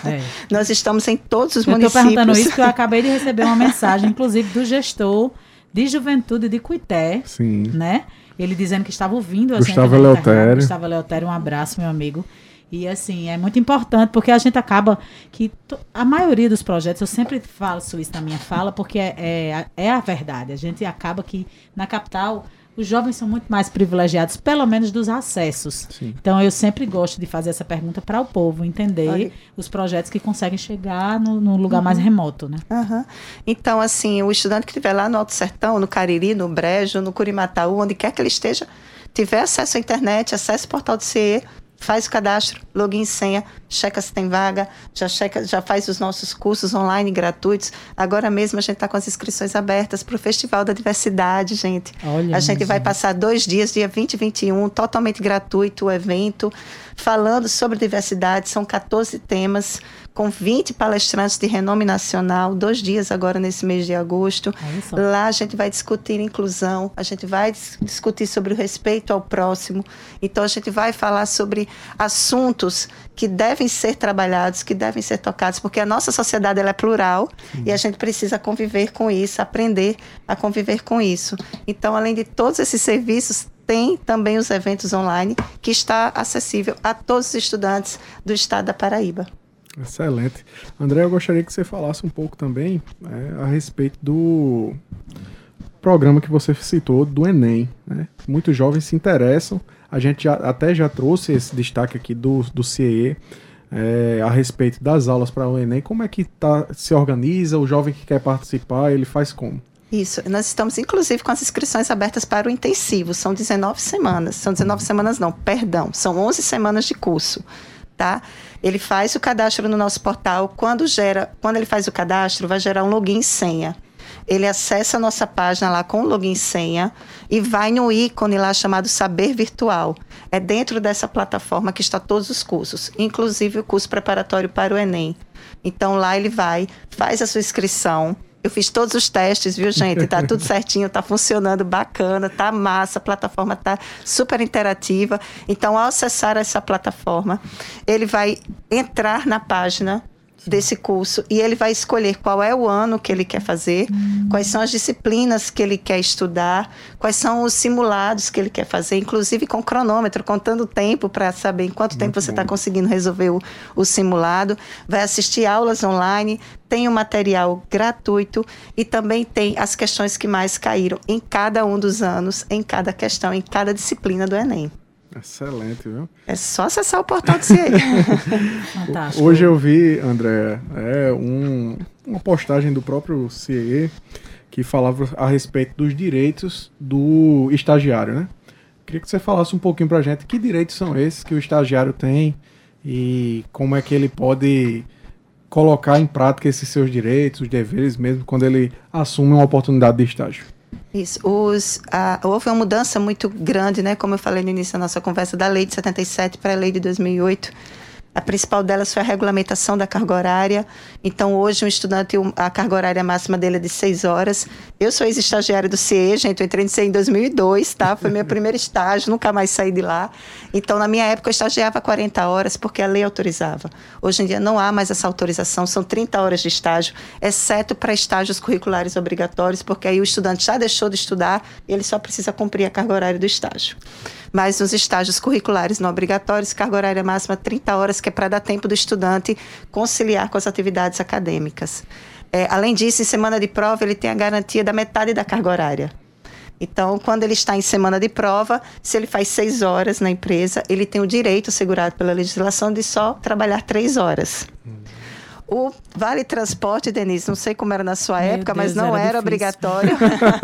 É. Nós estamos em todos os eu municípios. Eu estou perguntando isso porque eu acabei de receber uma mensagem, inclusive, do gestor de juventude de Cuité, Sim. né? Ele dizendo que estava ouvindo a Gustavo gente. Leotério. Gustavo Leotério, um abraço, meu amigo. E assim, é muito importante, porque a gente acaba que a maioria dos projetos, eu sempre falo isso na minha fala, porque é, é, é a verdade. A gente acaba que na capital os jovens são muito mais privilegiados, pelo menos dos acessos. Sim. Então, eu sempre gosto de fazer essa pergunta para o povo entender Aí. os projetos que conseguem chegar no, no lugar uhum. mais remoto, né? Uhum. Então, assim, o estudante que estiver lá no Alto Sertão, no Cariri, no Brejo, no Curimataú, onde quer que ele esteja, tiver acesso à internet, acesso ao portal do CE, faz o cadastro, login senha, checa se tem vaga, já checa, já faz os nossos cursos online gratuitos. Agora mesmo a gente está com as inscrições abertas para o Festival da Diversidade, gente. Olha, a gente vai passar dois dias, dia 20 e 21, totalmente gratuito o evento, falando sobre diversidade. São 14 temas com 20 palestrantes de renome nacional, dois dias agora nesse mês de agosto. É Lá a gente vai discutir inclusão, a gente vai discutir sobre o respeito ao próximo. Então a gente vai falar sobre assuntos que devem ser trabalhados, que devem ser tocados, porque a nossa sociedade ela é plural Sim. e a gente precisa conviver com isso, aprender a conviver com isso. Então, além de todos esses serviços, tem também os eventos online que está acessível a todos os estudantes do estado da Paraíba. Excelente. André, eu gostaria que você falasse um pouco também né, a respeito do programa que você citou do Enem. Né? Muitos jovens se interessam. A gente já, até já trouxe esse destaque aqui do, do CIE é, a respeito das aulas para o Enem. Como é que tá, se organiza? O jovem que quer participar, ele faz como? Isso, nós estamos inclusive com as inscrições abertas para o intensivo, são 19 semanas, são 19 semanas não, perdão, são 11 semanas de curso tá? Ele faz o cadastro no nosso portal. Quando gera, quando ele faz o cadastro, vai gerar um login e senha. Ele acessa a nossa página lá com login e senha e vai no ícone lá chamado Saber Virtual. É dentro dessa plataforma que está todos os cursos, inclusive o curso preparatório para o Enem. Então lá ele vai, faz a sua inscrição eu fiz todos os testes, viu, gente? Tá tudo certinho, tá funcionando bacana, tá massa, a plataforma tá super interativa. Então, ao acessar essa plataforma, ele vai entrar na página desse curso e ele vai escolher qual é o ano que ele quer fazer, hum. quais são as disciplinas que ele quer estudar, quais são os simulados que ele quer fazer, inclusive com cronômetro, contando o tempo para saber em quanto Muito tempo você está conseguindo resolver o, o simulado. Vai assistir aulas online, tem o material gratuito e também tem as questões que mais caíram em cada um dos anos, em cada questão, em cada disciplina do Enem. Excelente, viu? É só acessar o portal do CIE. Fantástico. Hoje eu vi, André, é, um, uma postagem do próprio CIE que falava a respeito dos direitos do estagiário, né? Queria que você falasse um pouquinho pra gente que direitos são esses que o estagiário tem e como é que ele pode colocar em prática esses seus direitos, os deveres, mesmo quando ele assume uma oportunidade de estágio. Isso. Os, a, houve uma mudança muito grande, né, como eu falei no início da nossa conversa, da lei de 77 para a lei de 2008 a principal delas foi a regulamentação da carga horária. Então, hoje, um estudante, a carga horária máxima dele é de seis horas. Eu sou ex-estagiária do CIE, gente. Eu entrei no CIE em 2002, tá? Foi meu primeiro estágio, nunca mais saí de lá. Então, na minha época, eu estagiava 40 horas, porque a lei autorizava. Hoje em dia, não há mais essa autorização. São 30 horas de estágio, exceto para estágios curriculares obrigatórios, porque aí o estudante já deixou de estudar e ele só precisa cumprir a carga horária do estágio mas nos estágios curriculares não obrigatórios, carga horária máxima 30 horas, que é para dar tempo do estudante conciliar com as atividades acadêmicas. É, além disso, em semana de prova, ele tem a garantia da metade da carga horária. Então, quando ele está em semana de prova, se ele faz seis horas na empresa, ele tem o direito assegurado pela legislação de só trabalhar três horas. Hum. O Vale Transporte, Denise, não sei como era na sua Meu época, Deus, mas não era, era obrigatório.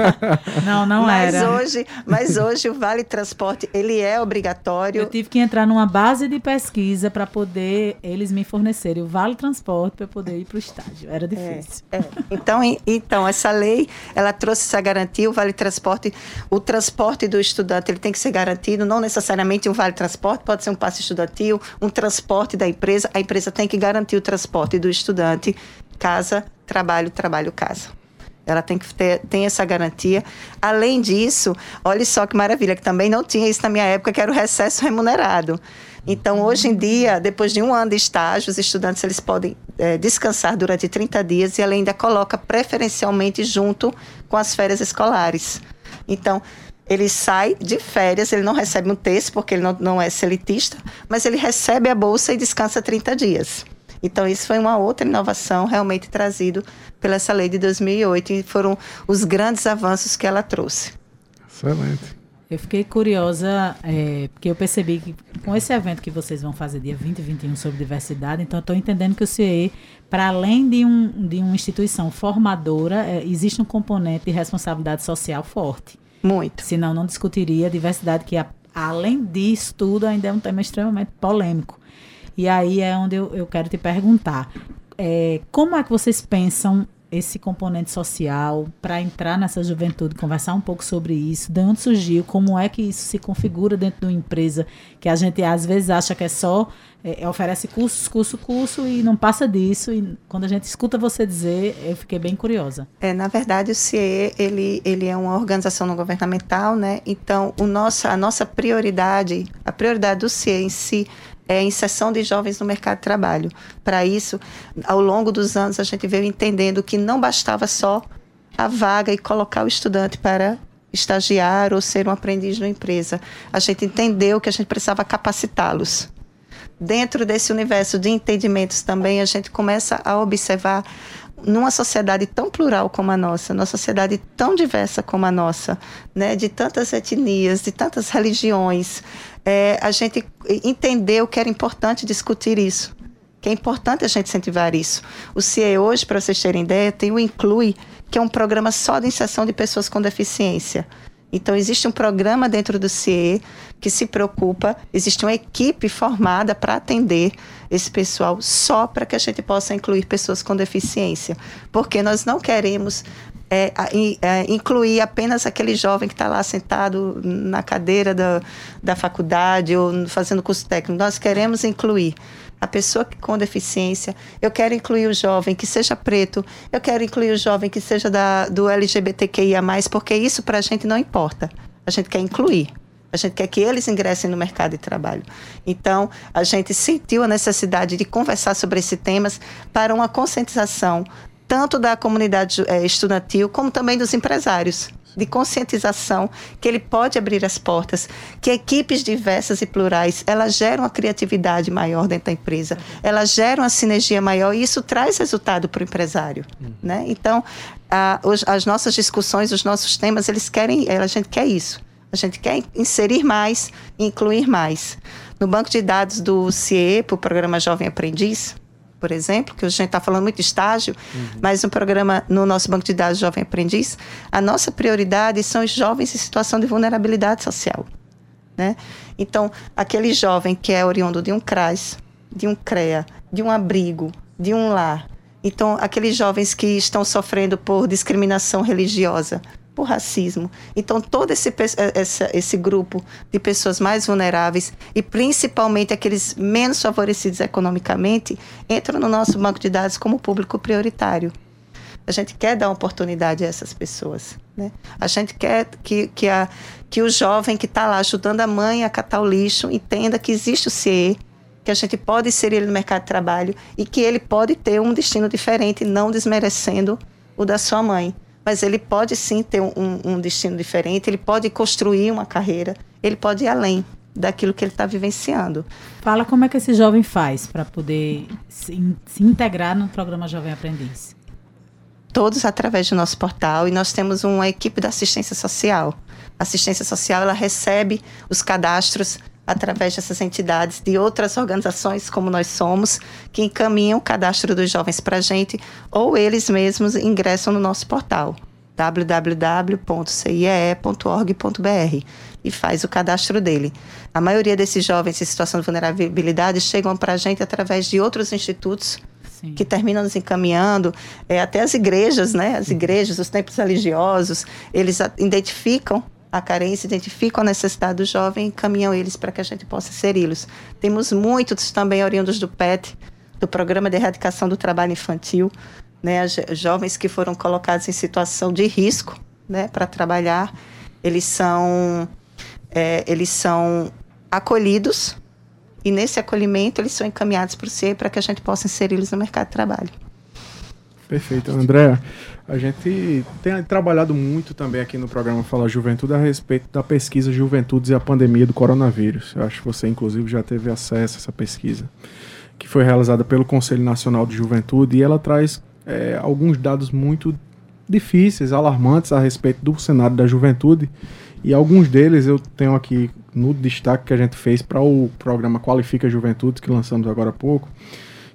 não, não mas era. Hoje, mas hoje o Vale Transporte, ele é obrigatório. Eu tive que entrar numa base de pesquisa para poder eles me fornecerem o Vale Transporte para poder ir para o estádio. Era é, difícil. É, é. Então, então, essa lei, ela trouxe essa garantia, o Vale Transporte, o transporte do estudante, ele tem que ser garantido, não necessariamente um Vale Transporte, pode ser um passe estudantil, um transporte da empresa, a empresa tem que garantir o transporte do estudante casa, trabalho, trabalho, casa. Ela tem que ter tem essa garantia. Além disso, olha só que maravilha, que também não tinha isso na minha época, que era o recesso remunerado. Então, hoje em dia, depois de um ano de estágio, os estudantes eles podem é, descansar durante 30 dias e ela ainda coloca preferencialmente junto com as férias escolares. Então, ele sai de férias, ele não recebe um texto, porque ele não, não é selitista, mas ele recebe a bolsa e descansa 30 dias. Então, isso foi uma outra inovação realmente trazido pela essa lei de 2008 e foram os grandes avanços que ela trouxe. Excelente. Eu fiquei curiosa, é, porque eu percebi que com esse evento que vocês vão fazer dia 20 e 21 sobre diversidade, então estou entendendo que o CIE, para além de, um, de uma instituição formadora, é, existe um componente de responsabilidade social forte. Muito. Senão não discutiria a diversidade, que a, além disso tudo ainda é um tema extremamente polêmico. E aí é onde eu, eu quero te perguntar: é, como é que vocês pensam esse componente social para entrar nessa juventude, conversar um pouco sobre isso, de onde surgiu, como é que isso se configura dentro de uma empresa que a gente às vezes acha que é só é, oferece cursos, curso, curso e não passa disso. E quando a gente escuta você dizer, eu fiquei bem curiosa. É, na verdade, o CIE ele, ele é uma organização não governamental, né? Então, o nosso, a nossa prioridade, a prioridade do CIE em si é, inserção de jovens no mercado de trabalho. Para isso, ao longo dos anos, a gente veio entendendo que não bastava só a vaga e colocar o estudante para estagiar ou ser um aprendiz na empresa. A gente entendeu que a gente precisava capacitá-los. Dentro desse universo de entendimentos também, a gente começa a observar numa sociedade tão plural como a nossa, numa sociedade tão diversa como a nossa, né, de tantas etnias, de tantas religiões, é, a gente entendeu que era importante discutir isso, que é importante a gente incentivar isso. O CIE hoje, para vocês terem ideia, tem o Inclui, que é um programa só de inserção de pessoas com deficiência. Então, existe um programa dentro do CIE que se preocupa, existe uma equipe formada para atender esse pessoal só para que a gente possa incluir pessoas com deficiência. Porque nós não queremos é, é, incluir apenas aquele jovem que está lá sentado na cadeira da, da faculdade ou fazendo curso técnico. Nós queremos incluir a pessoa com deficiência, eu quero incluir o jovem que seja preto, eu quero incluir o jovem que seja da, do LGBTQIA, porque isso para a gente não importa. A gente quer incluir. A gente quer que eles ingressem no mercado de trabalho. Então, a gente sentiu a necessidade de conversar sobre esses temas para uma conscientização tanto da comunidade é, estudantil como também dos empresários de conscientização que ele pode abrir as portas, que equipes diversas e plurais, elas geram uma criatividade maior dentro da empresa, elas geram uma sinergia maior e isso traz resultado para o empresário, uhum. né? Então, a, os, as nossas discussões, os nossos temas, eles querem, a gente quer isso. A gente quer inserir mais, incluir mais. No banco de dados do CIE, para o programa Jovem Aprendiz, por exemplo, que a gente está falando muito de estágio, uhum. mas no programa, no nosso banco de dados Jovem Aprendiz, a nossa prioridade são os jovens em situação de vulnerabilidade social. Né? Então, aquele jovem que é oriundo de um CRAS, de um CREA, de um abrigo, de um lar. Então, aqueles jovens que estão sofrendo por discriminação religiosa, por racismo. Então, todo esse, esse, esse grupo de pessoas mais vulneráveis e principalmente aqueles menos favorecidos economicamente entram no nosso banco de dados como público prioritário. A gente quer dar oportunidade a essas pessoas. Né? A gente quer que, que, a, que o jovem que está lá ajudando a mãe a catar o lixo entenda que existe o CIE, que a gente pode inserir ele no mercado de trabalho e que ele pode ter um destino diferente, não desmerecendo o da sua mãe mas ele pode sim ter um, um destino diferente, ele pode construir uma carreira, ele pode ir além daquilo que ele está vivenciando. Fala como é que esse jovem faz para poder se, se, integrar no programa Jovem Aprendiz. todos através do nosso portal e nós temos uma equipe da assistência social. A assistência social ela recebe os cadastros através dessas entidades de outras organizações como nós somos, que encaminham o cadastro dos jovens para a gente ou eles mesmos ingressam no nosso portal www.ciee.org.br e faz o cadastro dele. A maioria desses jovens em situação de vulnerabilidade chegam para a gente através de outros institutos Sim. que terminam nos encaminhando, é, até as igrejas, né? As igrejas, os templos religiosos, eles identificam a carência, identificam a necessidade do jovem e encaminham eles para que a gente possa inseri-los. Temos muitos também oriundos do PET, do Programa de Erradicação do Trabalho Infantil, né, jovens que foram colocados em situação de risco né, para trabalhar, eles são, é, eles são acolhidos e nesse acolhimento eles são encaminhados para o CIE para que a gente possa inseri-los no mercado de trabalho. Perfeito. André, a gente tem trabalhado muito também aqui no programa Fala Juventude a respeito da pesquisa Juventudes e a Pandemia do Coronavírus. Eu acho que você, inclusive, já teve acesso a essa pesquisa, que foi realizada pelo Conselho Nacional de Juventude e ela traz é, alguns dados muito difíceis, alarmantes a respeito do cenário da juventude. E alguns deles eu tenho aqui no destaque que a gente fez para o programa Qualifica Juventude, que lançamos agora há pouco,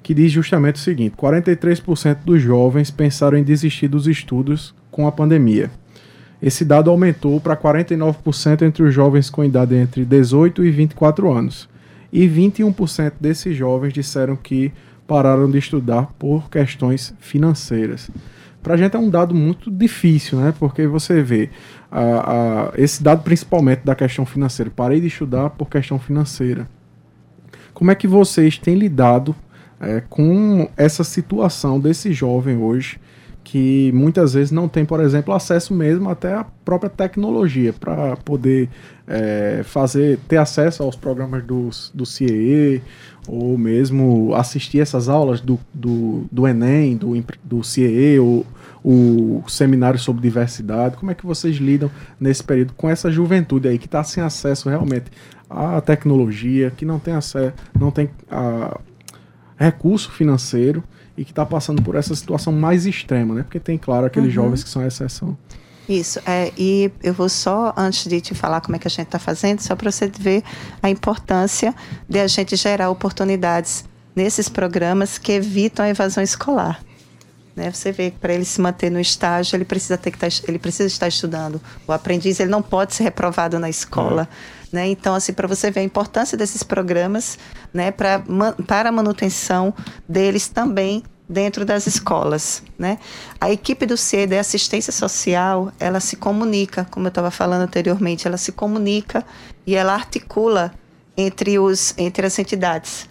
que diz justamente o seguinte: 43% dos jovens pensaram em desistir dos estudos com a pandemia. Esse dado aumentou para 49% entre os jovens com idade entre 18 e 24 anos. E 21% desses jovens disseram que pararam de estudar por questões financeiras. Para a gente é um dado muito difícil, né? Porque você vê a, a, esse dado principalmente da questão financeira. Parei de estudar por questão financeira. Como é que vocês têm lidado é, com essa situação desse jovem hoje que muitas vezes não tem, por exemplo, acesso mesmo até à própria tecnologia para poder é, fazer ter acesso aos programas do, do CIE ou mesmo assistir essas aulas do, do, do Enem, do, do CIE ou o seminário sobre diversidade. Como é que vocês lidam nesse período com essa juventude aí que está sem acesso realmente à tecnologia, que não tem acesso, não tem a, recurso financeiro e que está passando por essa situação mais extrema, né? Porque tem, claro, aqueles uhum. jovens que são a exceção. Isso, é, e eu vou só, antes de te falar como é que a gente está fazendo, só para você ver a importância de a gente gerar oportunidades nesses programas que evitam a evasão escolar. Né? Você vê que para ele se manter no estágio, ele precisa ter que tá, ele precisa estar estudando. O aprendiz ele não pode ser reprovado na escola. É. Né? Então, assim, para você ver a importância desses programas né, pra, para a manutenção deles também dentro das escolas, né? A equipe do CIE, assistência social, ela se comunica, como eu estava falando anteriormente, ela se comunica e ela articula entre, os, entre as entidades,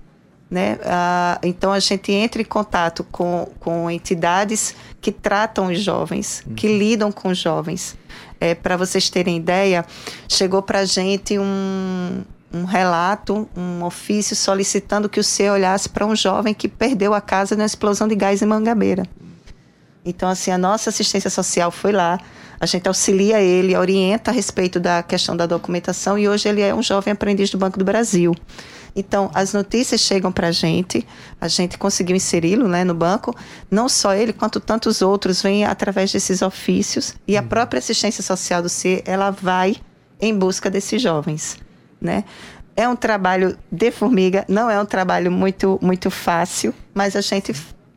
né? Ah, então a gente entra em contato com, com entidades que tratam os jovens, uhum. que lidam com os jovens. É, para vocês terem ideia, chegou para a gente um, um relato, um ofício solicitando que o C olhasse para um jovem que perdeu a casa na explosão de gás em Mangabeira. Então, assim, a nossa assistência social foi lá, a gente auxilia ele, orienta a respeito da questão da documentação e hoje ele é um jovem aprendiz do Banco do Brasil. Então, as notícias chegam para a gente, a gente conseguiu inseri-lo né, no banco. Não só ele, quanto tantos outros vêm através desses ofícios. E a uhum. própria assistência social do C, ela vai em busca desses jovens né? É um trabalho de formiga, não é um trabalho muito, muito fácil, mas a gente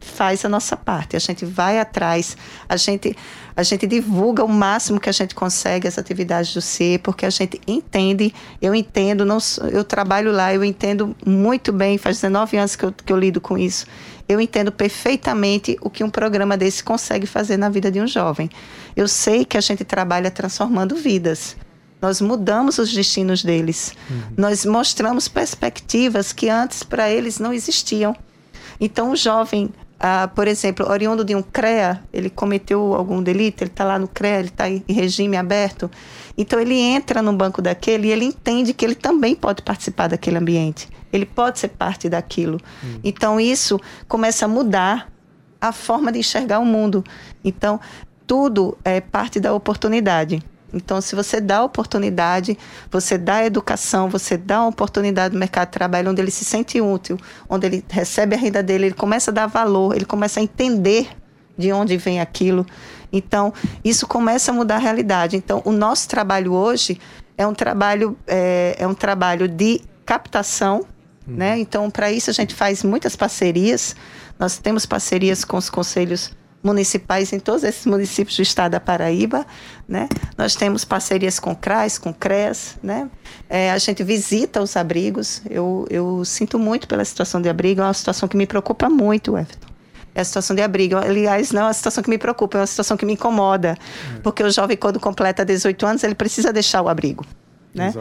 faz a nossa parte, a gente vai atrás, a gente, a gente divulga o máximo que a gente consegue as atividades do C, porque a gente entende, eu entendo, não, eu trabalho lá, eu entendo muito bem, faz 19 anos que eu, que eu lido com isso, eu entendo perfeitamente o que um programa desse consegue fazer na vida de um jovem. Eu sei que a gente trabalha transformando vidas. Nós mudamos os destinos deles. Uhum. Nós mostramos perspectivas que antes para eles não existiam. Então, o jovem, ah, por exemplo, oriundo de um CREA, ele cometeu algum delito, ele está lá no CREA, ele está em regime aberto. Então, ele entra no banco daquele e ele entende que ele também pode participar daquele ambiente. Ele pode ser parte daquilo. Uhum. Então, isso começa a mudar a forma de enxergar o mundo. Então, tudo é parte da oportunidade. Então, se você dá oportunidade, você dá educação, você dá uma oportunidade no mercado de trabalho onde ele se sente útil, onde ele recebe a renda dele, ele começa a dar valor, ele começa a entender de onde vem aquilo. Então, isso começa a mudar a realidade. Então, o nosso trabalho hoje é um trabalho, é, é um trabalho de captação, uhum. né? Então, para isso a gente faz muitas parcerias. Nós temos parcerias com os conselhos municipais em todos esses municípios do estado da Paraíba, né? Nós temos parcerias com CRAS, com CREAS, né? É, a gente visita os abrigos. Eu, eu sinto muito pela situação de abrigo, é uma situação que me preocupa muito, Everton é a situação de abrigo. Aliás, não é uma situação que me preocupa, é uma situação que me incomoda. É. Porque o jovem, quando completa 18 anos, ele precisa deixar o abrigo. Né?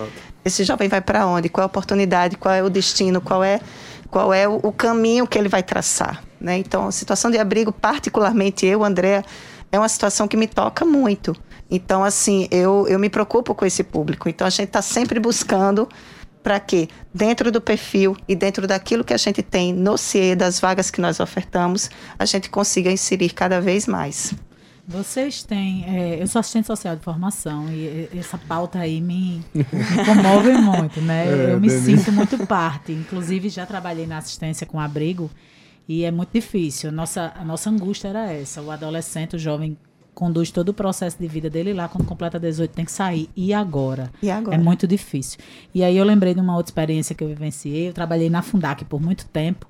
Esse jovem vai para onde? Qual é a oportunidade? Qual é o destino? Qual é, qual é o, o caminho que ele vai traçar? Né? Então, a situação de abrigo, particularmente eu, André, é uma situação que me toca muito. Então, assim, eu, eu me preocupo com esse público. Então, a gente está sempre buscando para que, dentro do perfil e dentro daquilo que a gente tem no CIE, das vagas que nós ofertamos, a gente consiga inserir cada vez mais. Vocês têm. É, eu sou assistente social de formação e essa pauta aí me, me comove muito, né? É, eu me Denise. sinto muito parte. Inclusive, já trabalhei na assistência com abrigo e é muito difícil. Nossa, a nossa angústia era essa: o adolescente, o jovem conduz todo o processo de vida dele lá, quando completa 18 tem que sair. E agora? E agora? É muito difícil. E aí eu lembrei de uma outra experiência que eu vivenciei. Eu trabalhei na Fundac por muito tempo.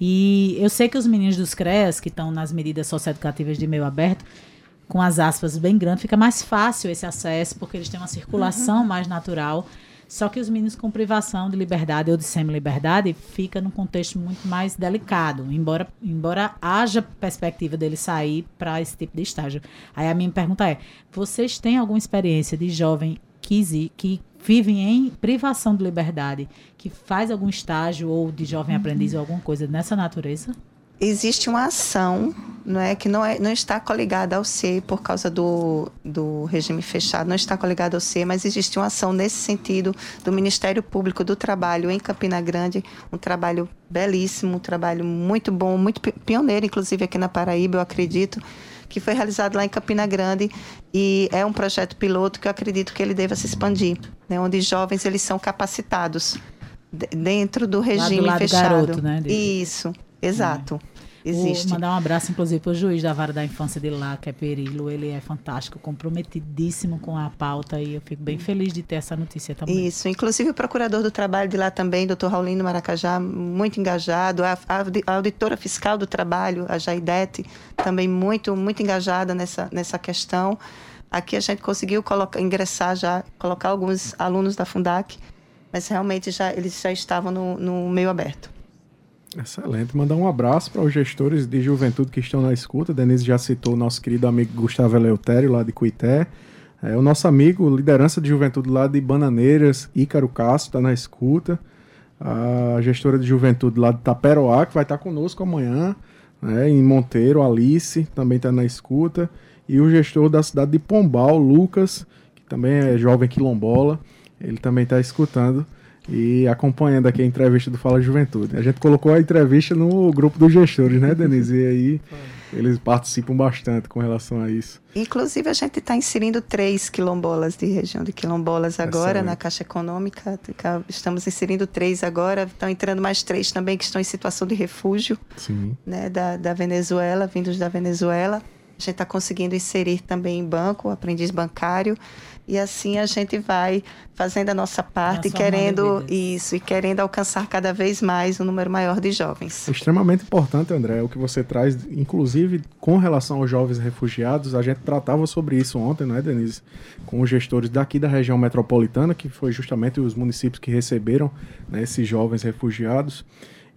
E eu sei que os meninos dos CREAS, que estão nas medidas socioeducativas de meio aberto, com as aspas bem grandes, fica mais fácil esse acesso, porque eles têm uma circulação uhum. mais natural. Só que os meninos com privação de liberdade ou de semi-liberdade fica num contexto muito mais delicado, embora, embora haja perspectiva dele sair para esse tipo de estágio. Aí a minha pergunta é: vocês têm alguma experiência de jovem que, que em privação de liberdade, que faz algum estágio ou de jovem aprendiz ou alguma coisa nessa natureza? Existe uma ação não é que não, é, não está coligada ao C por causa do, do regime fechado, não está coligada ao C, mas existe uma ação nesse sentido do Ministério Público do Trabalho em Campina Grande, um trabalho belíssimo, um trabalho muito bom, muito pioneiro, inclusive aqui na Paraíba, eu acredito, que foi realizado lá em Campina Grande e é um projeto piloto que eu acredito que ele deva se expandir, né, onde jovens eles são capacitados dentro do regime do fechado. Garoto, né, Isso. Exato. É. Existe. Vou mandar um abraço, inclusive, para o juiz da vara da infância de lá, que é Perilo. Ele é fantástico, comprometidíssimo com a pauta e eu fico bem feliz de ter essa notícia também. Isso. Inclusive o procurador do trabalho de lá também, doutor Raulino Maracajá, muito engajado. A, a, auditora fiscal do trabalho, a Jaidete, também muito, muito engajada nessa, nessa questão. Aqui a gente conseguiu colocar, ingressar já, colocar alguns alunos da Fundac, mas realmente já, eles já estavam no, no meio aberto. Excelente. Mandar um abraço para os gestores de juventude que estão na escuta. Denise já citou o nosso querido amigo Gustavo Eleutério, lá de Cuité. É, o nosso amigo, liderança de juventude lá de Bananeiras, Ícaro Castro, está na escuta. A gestora de juventude lá de Taperoá, que vai estar conosco amanhã. Né, em Monteiro, Alice, também está na escuta. E o gestor da cidade de Pombal, Lucas, que também é jovem quilombola, ele também está escutando e acompanhando aqui a entrevista do Fala Juventude. A gente colocou a entrevista no grupo dos gestores, né, Denise? E aí eles participam bastante com relação a isso. Inclusive, a gente está inserindo três quilombolas de região de quilombolas agora Excelente. na Caixa Econômica. Estamos inserindo três agora, estão entrando mais três também que estão em situação de refúgio Sim. Né, da, da Venezuela, vindos da Venezuela. A gente está conseguindo inserir também em banco, aprendiz bancário. E assim a gente vai fazendo a nossa parte, querendo isso e querendo alcançar cada vez mais um número maior de jovens. Extremamente importante, André, o que você traz, inclusive com relação aos jovens refugiados, a gente tratava sobre isso ontem, não é, Denise? Com os gestores daqui da região metropolitana, que foi justamente os municípios que receberam né, esses jovens refugiados.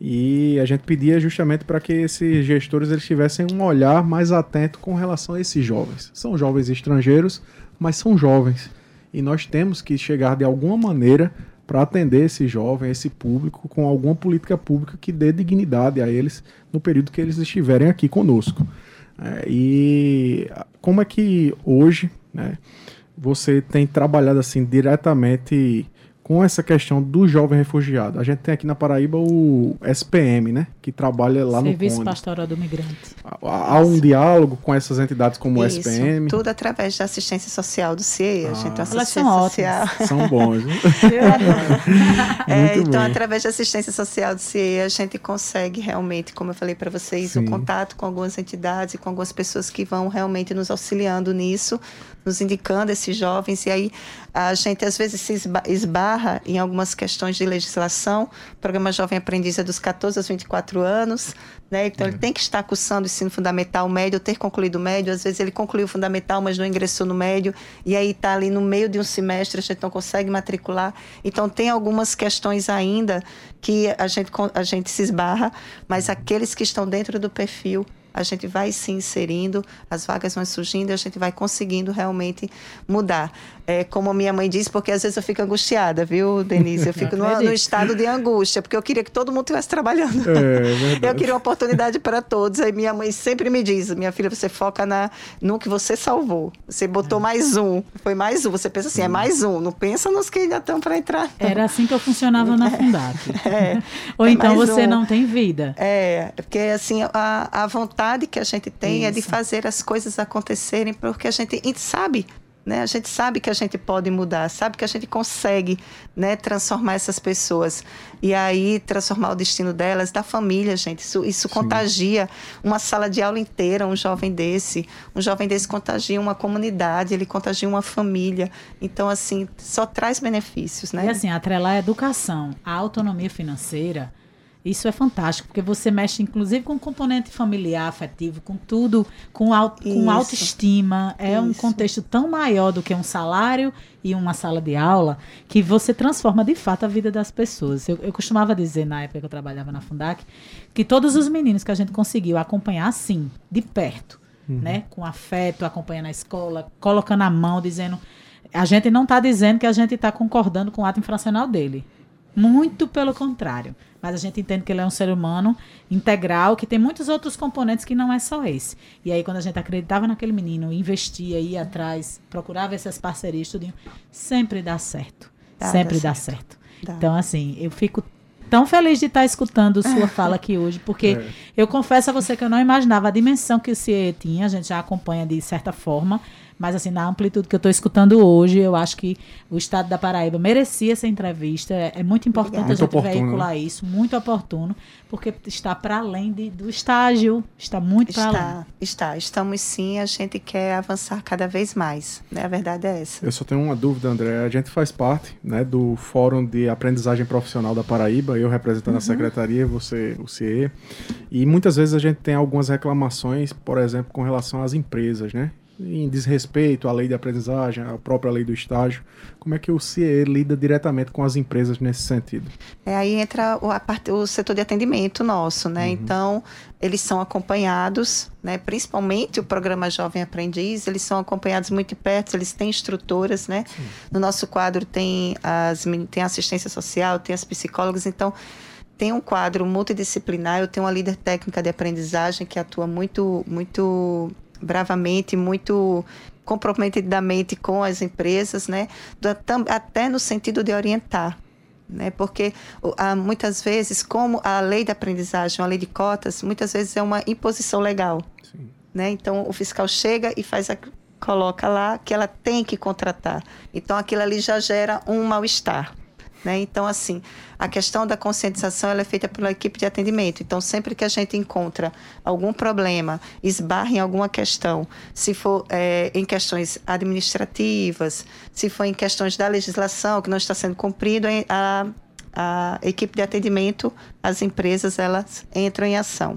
E a gente pedia justamente para que esses gestores eles tivessem um olhar mais atento com relação a esses jovens. São jovens estrangeiros, mas são jovens. E nós temos que chegar de alguma maneira para atender esse jovem, esse público, com alguma política pública que dê dignidade a eles no período que eles estiverem aqui conosco. É, e como é que hoje né, você tem trabalhado assim diretamente com essa questão do jovem refugiado. A gente tem aqui na Paraíba o SPM, né? Que trabalha lá Serviço no Serviço Pastoral do Migrante. Há, há um diálogo com essas entidades como Isso, o SPM? tudo através da assistência social do CIE. Ah, a gente tem elas são social. São bons, viu? É, então, bem. através da assistência social do CIE, a gente consegue realmente, como eu falei para vocês, Sim. o contato com algumas entidades e com algumas pessoas que vão realmente nos auxiliando nisso, nos indicando esses jovens. E aí a gente às vezes se esba- esbarra em algumas questões de legislação. O programa Jovem Aprendiz é dos 14 aos 24 anos, né? Então ele tem que estar cursando o ensino fundamental médio, ter concluído o médio. Às vezes ele concluiu o fundamental, mas não ingressou no médio. E aí está ali no meio de um semestre, a gente não consegue matricular. Então tem algumas questões ainda que a gente, a gente se esbarra, mas aqueles que estão dentro do perfil, a gente vai se inserindo, as vagas vão surgindo e a gente vai conseguindo realmente mudar. É, como minha mãe diz, porque às vezes eu fico angustiada, viu, Denise? Eu fico no, estado de angústia, porque eu queria que todo mundo estivesse trabalhando. É, verdade. Eu queria uma oportunidade para todos. Aí minha mãe sempre me diz: minha filha, você foca na, no que você salvou. Você botou É. mais um. Foi mais um. Você pensa assim, é mais um. Não pensa nos que ainda estão para entrar. não. Era assim que eu funcionava na. É, Ou é então mais você um. não tem vida. É, porque assim, a, a vontade que a gente tem é de Isso. fazer as coisas acontecerem, porque a gente sabe, né? A gente sabe que a gente pode mudar, sabe que a gente consegue, né, transformar essas pessoas. E aí transformar o destino delas, da família, gente. Isso, isso contagia uma sala de aula inteira, um jovem desse. Um jovem desse contagia uma comunidade, ele contagia uma família. Então, assim, só traz benefícios, né? E assim, atrelar a educação, a autonomia financeira, isso é fantástico, porque você mexe inclusive com componente familiar, afetivo, com tudo, com, au com autoestima. É um Isso. contexto tão maior do que um salário e uma sala de aula, que você transforma de fato a vida das pessoas. Eu, eu costumava dizer, na época que eu trabalhava na Fundac, que todos os meninos que a gente conseguiu acompanhar assim, de perto, né? Com afeto, acompanhando a escola, colocando a mão, dizendo. A gente não está dizendo que a gente está concordando com o ato infracional dele. Muito pelo contrário. Mas a gente entende que ele é um ser humano integral, que tem muitos outros componentes que não é só esse. E aí, quando a gente acreditava naquele menino, investia, ia atrás, procurava essas parcerias, tudinho, sempre dá certo. Dá, sempre dá dá certo. certo. Dá. Então, assim, eu fico tão feliz de estar escutando sua fala aqui hoje, porque É. eu confesso a você que eu não imaginava a dimensão que o CIE tinha, a gente já acompanha de certa forma, mas assim, na amplitude que eu estou escutando hoje, eu acho que o Estado da Paraíba merecia essa entrevista. É, é muito importante Muito a gente oportuno, veicular isso, muito oportuno, porque está para além de- do estágio, está muito para além. Está, está. Estamos sim, a gente quer avançar cada vez mais. Né? A verdade é essa. Eu só tenho uma dúvida, André. A gente faz parte né, do Fórum de Aprendizagem Profissional da Paraíba, eu representando a secretaria, você o CIE. E muitas vezes a gente tem algumas reclamações, por exemplo, com relação às empresas, né? Em desrespeito à lei de aprendizagem, à própria lei do estágio. Como é que o CIE lida diretamente com as empresas nesse sentido? É, aí entra o, a parte, o setor de atendimento nosso, né? Então, eles são acompanhados, né? Principalmente o programa Jovem Aprendiz, eles são acompanhados muito de perto, eles têm estruturas, né? No nosso quadro tem, as, tem assistência social, tem as psicólogas, então tem um quadro multidisciplinar, eu tenho uma líder técnica de aprendizagem que atua muito, muito bravamente, muito comprometidamente com as empresas, né? Até no sentido de orientar, né? Porque muitas vezes, como a lei da aprendizagem, a lei de cotas, muitas vezes é uma imposição legal, Sim. né? Então o fiscal chega e faz a, coloca lá que ela tem que contratar. Então aquilo ali já gera um mal-estar. Né? Então, assim, a questão da conscientização ela é feita pela equipe de atendimento. Então, sempre que a gente encontra algum problema, esbarra em alguma questão, se for eh, em questões administrativas, se for em questões da legislação que não está sendo cumprido, a, a equipe de atendimento, as empresas, elas entram em ação.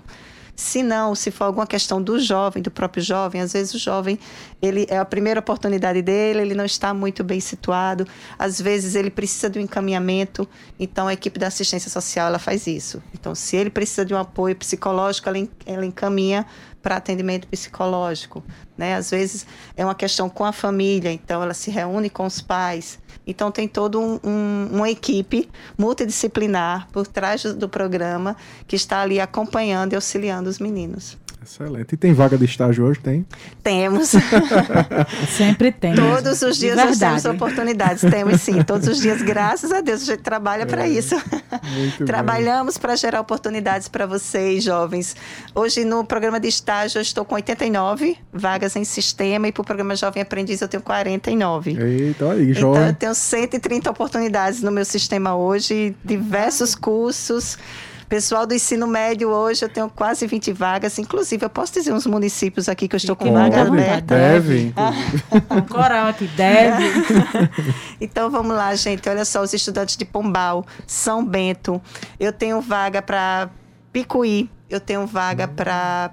Se não, se for alguma questão do jovem, do próprio jovem, às vezes o jovem, ele é a primeira oportunidade dele, ele não está muito bem situado, às vezes ele precisa de um encaminhamento, então a equipe da assistência social ela faz isso. Então, se ele precisa de um apoio psicológico, ela, ela encaminha para atendimento psicológico, né? Às vezes é uma questão com a família, então ela se reúne com os pais. Então tem toda um, um, uma equipe multidisciplinar por trás do, do programa que está ali acompanhando e auxiliando os meninos. Excelente. E tem vaga de estágio hoje? Tem? Temos. Sempre tem. Todos os dias nós temos oportunidades. Temos sim. Todos os dias, graças a Deus, a gente trabalha é, para isso. Trabalhamos para gerar oportunidades para vocês, jovens. Hoje, no programa de estágio, eu estou com 89 vagas em sistema e para o programa Jovem Aprendiz eu tenho 49. Eita, aí, jovem. Então, eu tenho 130 oportunidades no meu sistema hoje, diversos cursos. Pessoal do ensino médio hoje eu tenho quase 20 vagas, inclusive eu posso dizer uns municípios aqui que eu estou com vaga aberta. Deve. Um coral aqui, deve. então vamos lá, gente. Olha só, os estudantes de Pombal, São Bento. Eu tenho vaga para Picuí, eu tenho vaga para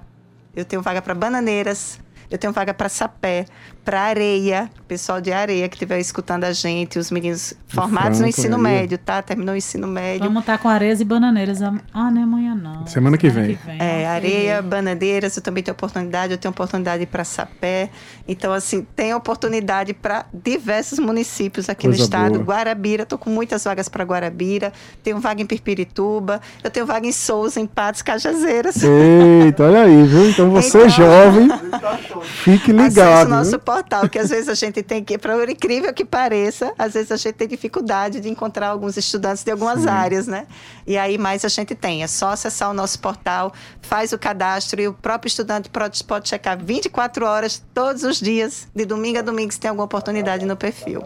eu tenho vaga para Bananeiras, eu tenho vaga para Sapé, para Areia, pessoal de Areia que estiver escutando a gente, os meninos formados Franco, no ensino aí. médio, tá? Terminou o ensino médio. Vamos estar tá com areias e bananeiras. Ah, não é amanhã não. Semana, Semana que, vem. que, vem. É, areia, bananeiras, eu também tenho oportunidade, eu tenho oportunidade para Sapé. Então, assim, tem oportunidade para diversos municípios aqui Coisa no estado. Boa. Guarabira, estou com muitas vagas para Guarabira, tenho vaga em Pirpirituba, eu tenho vaga em Souza, em Patos, Cajazeiras. Eita, olha aí, viu? Então você então, jovem, fique ligado. nosso portal, que às vezes a gente tem que, para incrível que pareça, às vezes a gente tem dificuldade de encontrar alguns estudantes de algumas Sim. áreas, né? E aí mais a gente tem, é só acessar o nosso portal, faz o cadastro e o próprio estudante pode, pode checar 24 horas todos os dias, de domingo a domingo, se tem alguma oportunidade no perfil.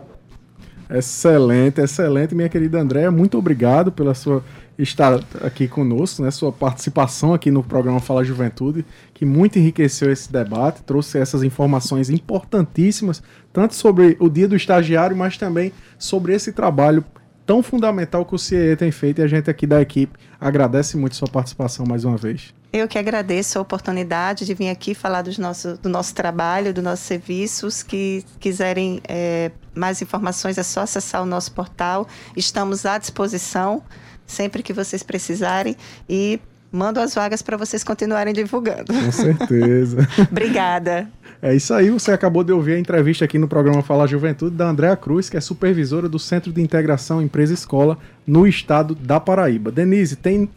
Excelente, excelente, minha querida Andréa. Muito obrigado pela sua estar aqui conosco, né, sua participação aqui no programa Fala Juventude, que muito enriqueceu esse debate, trouxe essas informações importantíssimas, tanto sobre o dia do estagiário, mas também sobre esse trabalho tão fundamental que o CIE tem feito e a gente aqui da equipe agradece muito sua participação mais uma vez. Eu que agradeço a oportunidade de vir aqui falar dos nosso, do nosso trabalho, dos nossos serviços. Que quiserem é, mais informações, é só acessar o nosso portal. Estamos à disposição sempre que vocês precisarem e mando as vagas para vocês continuarem divulgando. Com certeza. Obrigada. É isso aí, você acabou de ouvir a entrevista aqui no programa Fala Juventude da Andréa Cruz, que é supervisora do Centro de Integração Empresa Escola no estado da Paraíba. Denise, tem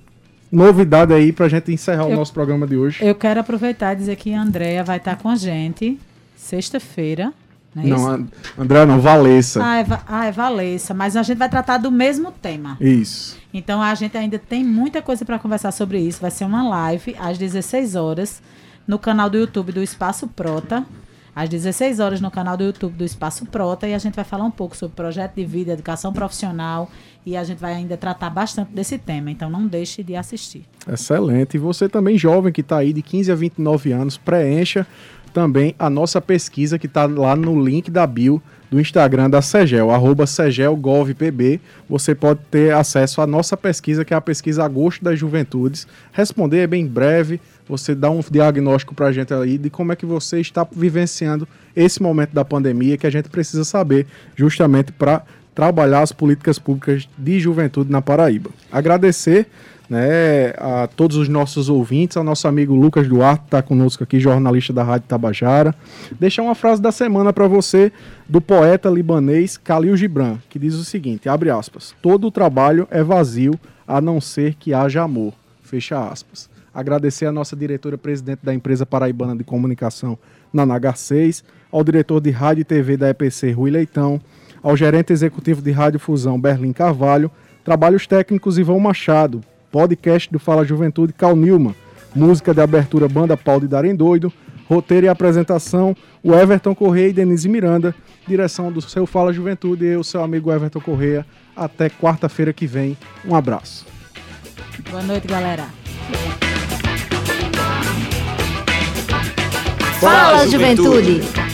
novidade aí para a gente encerrar eu, o nosso programa de hoje? Eu quero aproveitar e dizer que a Andréa vai estar com a gente sexta-feira, não, é não André, não, Valessa. Ah é, ah, é Valessa, mas a gente vai tratar do mesmo tema. Isso. Então a gente ainda tem muita coisa para conversar sobre isso. Vai ser uma live às 16 horas no canal do YouTube do Espaço Prota. Às 16 horas no canal do YouTube do Espaço Prota e a gente vai falar um pouco sobre projeto de vida, educação profissional e a gente vai ainda tratar bastante desse tema. Então não deixe de assistir. Excelente. E você também jovem que está aí de 15 a 29 anos, preencha também a nossa pesquisa que está lá no link da bio do Instagram da Segel, arroba segelgovpb. Você pode ter acesso à nossa pesquisa, que é a pesquisa Agosto das Juventudes. Responder é bem breve, você dá um diagnóstico para a gente aí de como é que você está vivenciando esse momento da pandemia que a gente precisa saber justamente para trabalhar as políticas públicas de juventude na Paraíba. Agradecer né, a todos os nossos ouvintes, ao nosso amigo Lucas Duarte, está conosco aqui, jornalista da Rádio Tabajara. Deixar uma frase da semana para você do poeta libanês Khalil Gibran, que diz o seguinte, abre aspas, todo o trabalho é vazio a não ser que haja amor, fecha aspas. Agradecer a nossa diretora-presidente da empresa paraibana de comunicação, Nanagar 6, ao diretor de rádio e TV da EPC, Rui Leitão, ao gerente executivo de Rádio Fusão, Berlim Carvalho, trabalhos técnicos Ivão Machado, podcast do Fala Juventude, Cal Nilma. Música de abertura Banda Pau de Darem Doido. Roteiro e apresentação, o Everton Correia e Denise Miranda. Direção do seu Fala Juventude e o seu amigo Everton Correia. Até quarta-feira que vem. Um abraço. Boa noite, galera. Fala, Juventude.